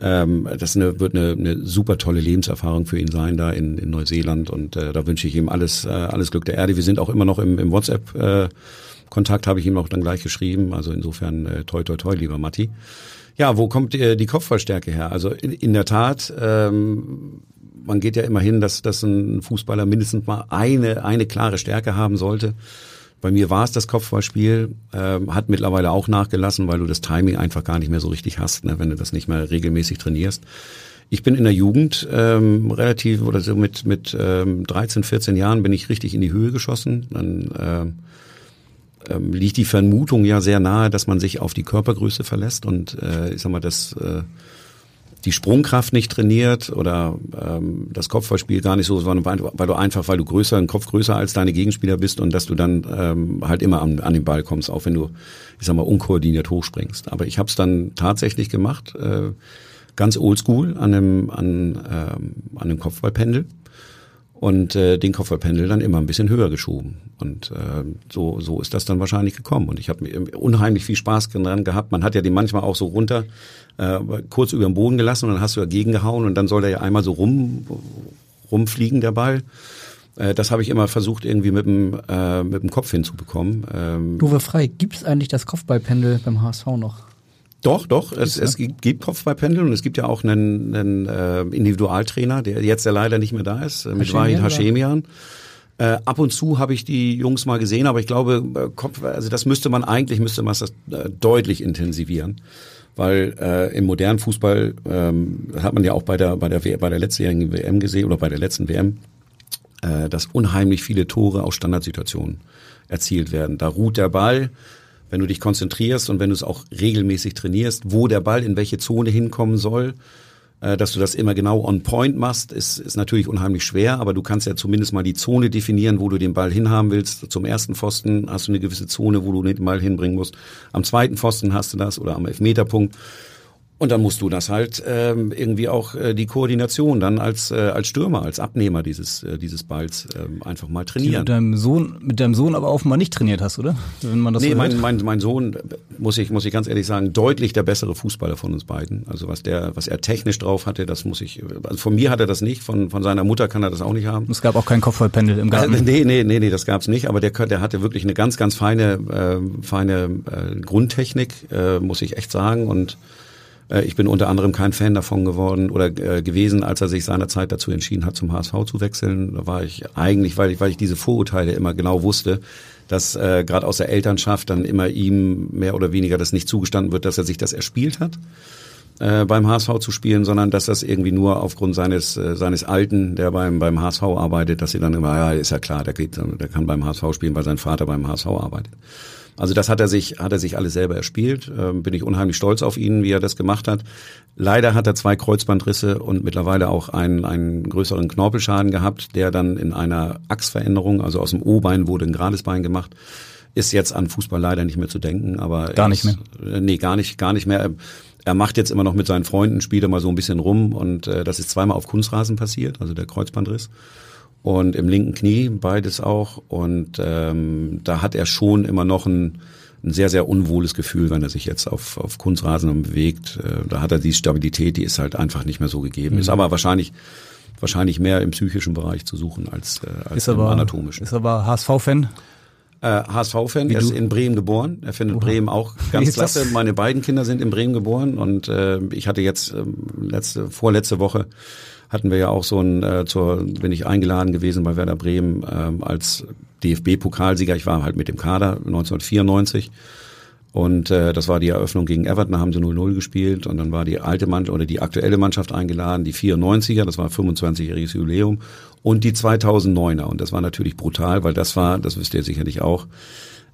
Ähm, das eine, wird eine, eine super tolle Lebenserfahrung für ihn sein da in, in Neuseeland und äh, da wünsche ich ihm alles, äh, alles Glück der Erde. Wir sind auch immer noch im, im WhatsApp äh, Kontakt, habe ich ihm auch dann gleich geschrieben. Also insofern äh, toi toi toi, lieber Matti. Ja, wo kommt äh, die Kopfballstärke her? Also in, in der Tat, ähm, man geht ja immer hin, dass, dass ein Fußballer mindestens mal eine, eine klare Stärke haben sollte. Bei mir war es das Kopfballspiel, ähm, hat mittlerweile auch nachgelassen, weil du das Timing einfach gar nicht mehr so richtig hast, ne, wenn du das nicht mehr regelmäßig trainierst. Ich bin in der Jugend ähm, relativ oder so mit mit ähm, 13, 14 Jahren bin ich richtig in die Höhe geschossen. Dann ähm, ähm, liegt die Vermutung ja sehr nahe, dass man sich auf die Körpergröße verlässt und äh, ich sag mal, dass äh, die Sprungkraft nicht trainiert oder ähm, das Kopfballspiel gar nicht so, sondern weil, du einfach, weil du größer, ein Kopf größer als deine Gegenspieler bist und dass du dann ähm, halt immer an, an den Ball kommst, auch wenn du, ich sag mal, unkoordiniert hochspringst. Aber ich habe es dann tatsächlich gemacht, äh, ganz oldschool an einem, an, ähm, an einem Kopfballpendel und äh, den Kopfballpendel dann immer ein bisschen höher geschoben. Und äh, so, so ist das dann wahrscheinlich gekommen. Und ich habe unheimlich viel Spaß dran gehabt. Man hat ja den manchmal auch so runter, äh, kurz über den Boden gelassen und dann hast du dagegen gehauen und dann soll der ja einmal so rum, rumfliegen, der Ball. Äh, das habe ich immer versucht, irgendwie mit dem, äh, mit dem Kopf hinzubekommen. Ähm, Duwe Frei, gibt es eigentlich das Kopfballpendel beim HSV noch? Doch, doch. Es, es gibt gibt Kopfballpendel und es gibt ja auch einen, einen äh, Individualtrainer, der jetzt ja leider nicht mehr da ist, äh, mit Wahid Hashemian. Äh, ab und zu habe ich die Jungs mal gesehen, aber ich glaube, äh, Kopf, also das müsste man eigentlich müsste man das äh, deutlich intensivieren, weil äh, im modernen Fußball ähm, hat man ja auch bei der bei der bei der letztjährigen WM gesehen oder bei der letzten WM, äh, dass unheimlich viele Tore aus Standardsituationen erzielt werden. Da ruht der Ball, wenn du dich konzentrierst und wenn du es auch regelmäßig trainierst, wo der Ball in welche Zone hinkommen soll, äh, dass du das immer genau on point machst, ist, ist natürlich unheimlich schwer, aber du kannst ja zumindest mal die Zone definieren, wo du den Ball hinhaben willst. Zum ersten Pfosten hast du eine gewisse Zone, wo du den Ball hinbringen musst. Am zweiten Pfosten hast du das oder am Elfmeterpunkt. Und dann musst du das halt ähm, irgendwie auch äh, die Koordination dann als äh, als Stürmer, als Abnehmer dieses äh, dieses Balls ähm, einfach mal Die trainieren. mit deinem Sohn, mit deinem Sohn aber offenbar nicht trainiert hast, oder? Wenn man das nee, so mein, mein, mein Sohn, muss ich, muss ich ganz ehrlich sagen, deutlich der bessere Fußballer von uns beiden. Also was der, was er technisch drauf hatte, das muss ich, also von mir hat er das nicht, von, von seiner Mutter kann er das auch nicht haben. Es gab auch kein Kopfballpendel im Garten. Äh, nee, nee, nee, nee, das gab's nicht, aber der, der hatte wirklich eine ganz, ganz feine, äh, feine äh, Grundtechnik, äh, muss ich echt sagen. Und ich bin unter anderem kein Fan davon geworden oder äh, gewesen, als er sich seinerzeit dazu entschieden hat, zum HSV zu wechseln. Da war ich eigentlich, weil ich, weil ich diese Vorurteile immer genau wusste, dass äh, gerade aus der Elternschaft dann immer ihm mehr oder weniger das nicht zugestanden wird, dass er sich das erspielt hat äh, beim HSV zu spielen, sondern dass das irgendwie nur aufgrund seines äh, seines Alten, der beim beim HSV arbeitet, dass sie dann immer ja ist ja klar, der geht, der kann beim HSV spielen, weil sein Vater beim HSV arbeitet. Also das hat er sich hat er sich alles selber erspielt. Ähm, bin ich unheimlich stolz auf ihn, wie er das gemacht hat. Leider hat er zwei Kreuzbandrisse und mittlerweile auch einen einen größeren Knorpelschaden gehabt, der dann in einer Achsveränderung, also aus dem O-Bein wurde ein gerades Bein gemacht ist jetzt an Fußball leider nicht mehr zu denken, aber gar nicht mehr. Ist, nee, gar nicht, gar nicht mehr er macht jetzt immer noch mit seinen Freunden, spielt er mal so ein bisschen rum und äh, das ist zweimal auf Kunstrasen passiert, also der Kreuzbandriss. Und im linken Knie beides auch. Und ähm, da hat er schon immer noch ein, ein sehr, sehr unwohles Gefühl, wenn er sich jetzt auf, auf Kunstrasen bewegt. Äh, da hat er die Stabilität, die ist halt einfach nicht mehr so gegeben. Mhm. Ist aber wahrscheinlich wahrscheinlich mehr im psychischen Bereich zu suchen als, äh, als ist im aber, anatomischen. Ist aber HSV-Fan? Äh, HSV-Fan, er ist in Bremen geboren. Er findet Oha. Bremen auch ganz klasse. Meine beiden Kinder sind in Bremen geboren und äh, ich hatte jetzt äh, letzte, vorletzte Woche hatten wir ja auch so ein, äh, zur, bin ich eingeladen gewesen bei Werder Bremen ähm, als DFB-Pokalsieger. Ich war halt mit dem Kader 1994 und äh, das war die Eröffnung gegen Everton, da haben sie 0-0 gespielt und dann war die alte Mannschaft oder die aktuelle Mannschaft eingeladen, die 94er, das war 25-jähriges Jubiläum und die 2009er und das war natürlich brutal, weil das war, das wisst ihr sicherlich auch,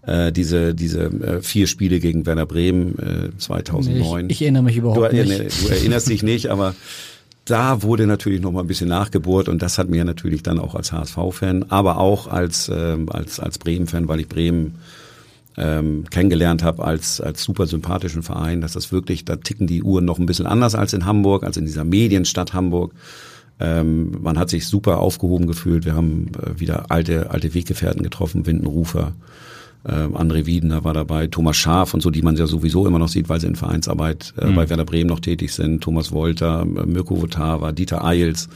äh, diese diese äh, vier Spiele gegen Werder Bremen äh, 2009. Ich, ich erinnere mich überhaupt du, nicht. Du erinnerst dich nicht, aber da wurde natürlich noch mal ein bisschen nachgebohrt und das hat mir natürlich dann auch als HSV-Fan, aber auch als äh, als als Bremen-Fan, weil ich Bremen ähm, kennengelernt habe als, als super sympathischen Verein, dass das wirklich, da ticken die Uhren noch ein bisschen anders als in Hamburg, als in dieser Medienstadt Hamburg. Ähm, man hat sich super aufgehoben gefühlt. Wir haben äh, wieder alte, alte Weggefährten getroffen, Windenrufer, äh, André Wiedner war dabei, Thomas Schaaf und so, die man ja sowieso immer noch sieht, weil sie in Vereinsarbeit äh, mhm. bei Werder Bremen noch tätig sind, Thomas Wolter, Mirko Votava, Dieter Eils.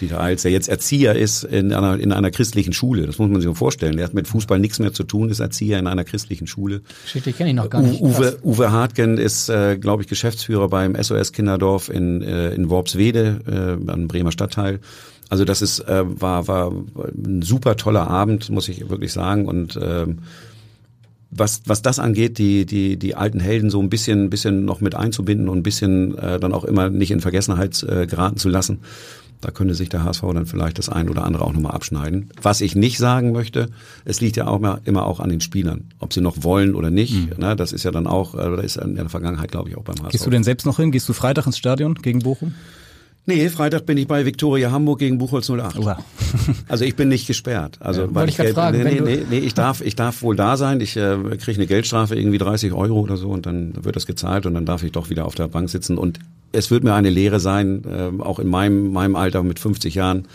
Dieter Eils, der jetzt Erzieher ist in einer, in einer christlichen Schule. Das muss man sich mal vorstellen. Der hat mit Fußball nichts mehr zu tun, ist Erzieher in einer christlichen Schule. Shit, kenne ich noch gar nicht. Uwe, Uwe Hartgen ist, äh, glaube ich, Geschäftsführer beim SOS Kinderdorf in, äh, in Worpswede, äh, am Bremer Stadtteil. Also das ist, äh, war, war ein super toller Abend, muss ich wirklich sagen. Und ähm, was, was das angeht, die, die, die alten Helden so ein bisschen, ein bisschen noch mit einzubinden und ein bisschen äh, dann auch immer nicht in Vergessenheit äh, geraten zu lassen. Da könnte sich der HSV dann vielleicht das ein oder andere auch nochmal abschneiden. Was ich nicht sagen möchte, es liegt ja auch immer, immer auch an den Spielern, ob sie noch wollen oder nicht. Mhm. Ne, das ist ja dann auch, äh, das ist in der Vergangenheit, glaube ich, auch beim HSV. Gehst du denn selbst noch hin? Gehst du Freitag ins Stadion gegen Bochum? Nee, Freitag bin ich bei Viktoria Hamburg gegen Buchholz 08. Wow. also ich bin nicht gesperrt. Also ja, weil ich, ich fragen, nee, nee, nee, ich darf ich darf wohl da sein. Ich äh, kriege eine Geldstrafe irgendwie 30 Euro oder so und dann wird das gezahlt und dann darf ich doch wieder auf der Bank sitzen und es wird mir eine Lehre sein, äh, auch in meinem meinem Alter mit 50 Jahren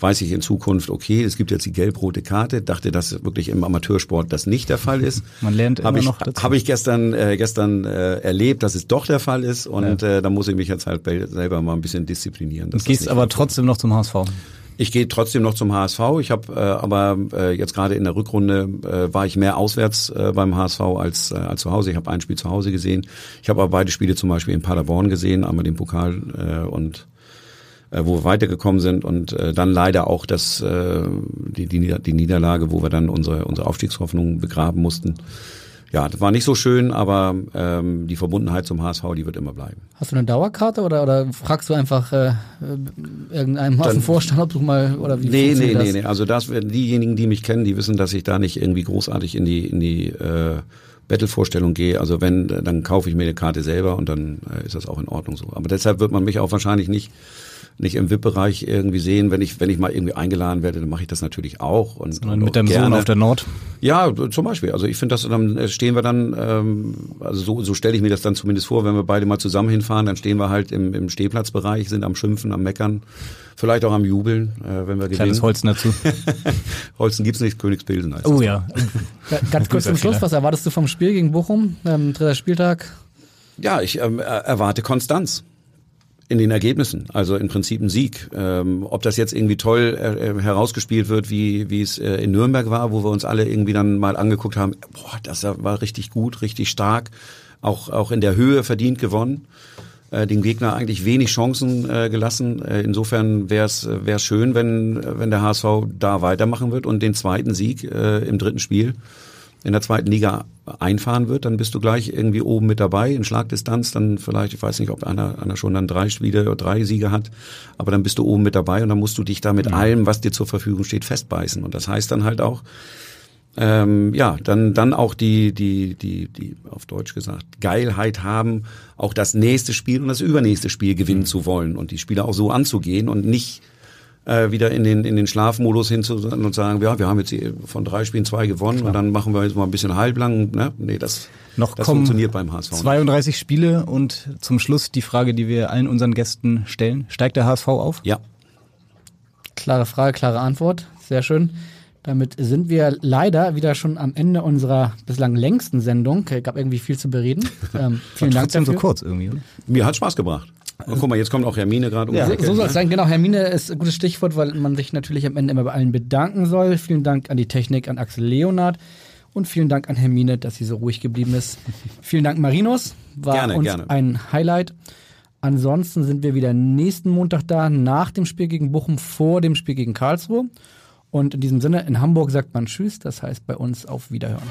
weiß ich in Zukunft, okay, es gibt jetzt die gelb-rote Karte. Dachte, dass wirklich im Amateursport das nicht der Fall ist. Man lernt immer hab ich, noch dazu. Habe ich gestern, äh, gestern äh, erlebt, dass es doch der Fall ist. Und ja. äh, da muss ich mich jetzt halt selber mal ein bisschen disziplinieren. Du gehst aber trotzdem noch zum HSV. Ich gehe trotzdem noch zum HSV. Ich habe äh, aber äh, jetzt gerade in der Rückrunde äh, war ich mehr auswärts äh, beim HSV als, äh, als zu Hause. Ich habe ein Spiel zu Hause gesehen. Ich habe aber beide Spiele zum Beispiel in Paderborn gesehen, einmal den Pokal äh, und äh, wo wir weitergekommen sind und äh, dann leider auch das, äh, die, die, die Niederlage, wo wir dann unsere, unsere Aufstiegshoffnung begraben mussten. Ja, das war nicht so schön, aber ähm, die Verbundenheit zum HSV, die wird immer bleiben. Hast du eine Dauerkarte oder, oder fragst du einfach äh, irgendeinem Vorstand, ob du mal oder wie Nee, nee, das? nee, nee. Also das diejenigen, die mich kennen, die wissen, dass ich da nicht irgendwie großartig in die in die äh, Battle-Vorstellung gehe. Also wenn, dann kaufe ich mir eine Karte selber und dann äh, ist das auch in Ordnung so. Aber deshalb wird man mich auch wahrscheinlich nicht nicht im VIP-Bereich irgendwie sehen. Wenn ich, wenn ich mal irgendwie eingeladen werde, dann mache ich das natürlich auch. Und, Sondern und mit deinem gerne. Sohn auf der Nord? Ja, zum Beispiel. Also ich finde, dass dann stehen wir dann, ähm, also so, so stelle ich mir das dann zumindest vor, wenn wir beide mal zusammen hinfahren, dann stehen wir halt im, im Stehplatzbereich, sind am Schimpfen, am Meckern, vielleicht auch am Jubeln, äh, wenn wir gewinnen. Kleines Holzen dazu. Holzen gibt's nicht, Königspilsen heißt Oh ja. Ganz kurz zum Schluss, was erwartest du vom Spiel gegen Bochum, ähm, dritter Spieltag? Ja, ich ähm, erwarte Konstanz in den Ergebnissen. Also im Prinzip ein Sieg. Ähm, ob das jetzt irgendwie toll äh, äh, herausgespielt wird, wie, wie es äh, in Nürnberg war, wo wir uns alle irgendwie dann mal angeguckt haben, boah, das war richtig gut, richtig stark, auch, auch in der Höhe verdient gewonnen. äh, dem Gegner eigentlich wenig Chancen äh, gelassen. Äh, insofern wäre es wär's schön, wenn, wenn der HSV da weitermachen wird und den zweiten Sieg äh, im dritten Spiel in der zweiten Liga einfahren wird, dann bist du gleich irgendwie oben mit dabei in Schlagdistanz. Dann vielleicht, ich weiß nicht, ob einer, einer schon dann drei Spiele oder drei Siege hat, aber dann bist du oben mit dabei und dann musst du dich da mit mhm. allem, was dir zur Verfügung steht, festbeißen. Und das heißt dann halt auch, ähm, ja, dann, dann auch die, die, die, die, auf Deutsch gesagt, Geilheit haben, auch das nächste Spiel und das übernächste Spiel gewinnen mhm. zu wollen und die Spiele auch so anzugehen und nicht äh, wieder in den, in den Schlafmodus hinzusehen und sagen, ja, wir haben jetzt von drei Spielen zwei gewonnen Klar. und dann machen wir jetzt mal ein bisschen halblang. Ne? Nee, das, Noch das funktioniert beim HSV. 32 nicht. Spiele und zum Schluss die Frage, die wir allen unseren Gästen stellen. Steigt der HSV auf? Ja. Klare Frage, klare Antwort. Sehr schön. Damit sind wir leider wieder schon am Ende unserer bislang längsten Sendung. Gab irgendwie viel zu bereden. Ähm, vielen Dank dafür. so kurz irgendwie, oder? Mir hat Spaß gebracht. Und guck mal, jetzt kommt auch Hermine gerade um ja, So soll es ne? sein, genau. Hermine ist ein gutes Stichwort, weil man sich natürlich am Ende immer bei allen bedanken soll. Vielen Dank an die Technik, an Axel Leonard. Und vielen Dank an Hermine, dass sie so ruhig geblieben ist. vielen Dank, Marinos. War gerne, uns gerne. ein Highlight. Ansonsten sind wir wieder nächsten Montag da, nach dem Spiel gegen Bochum, vor dem Spiel gegen Karlsruhe. Und in diesem Sinne, in Hamburg sagt man Tschüss, das heißt bei uns auf Wiederhören.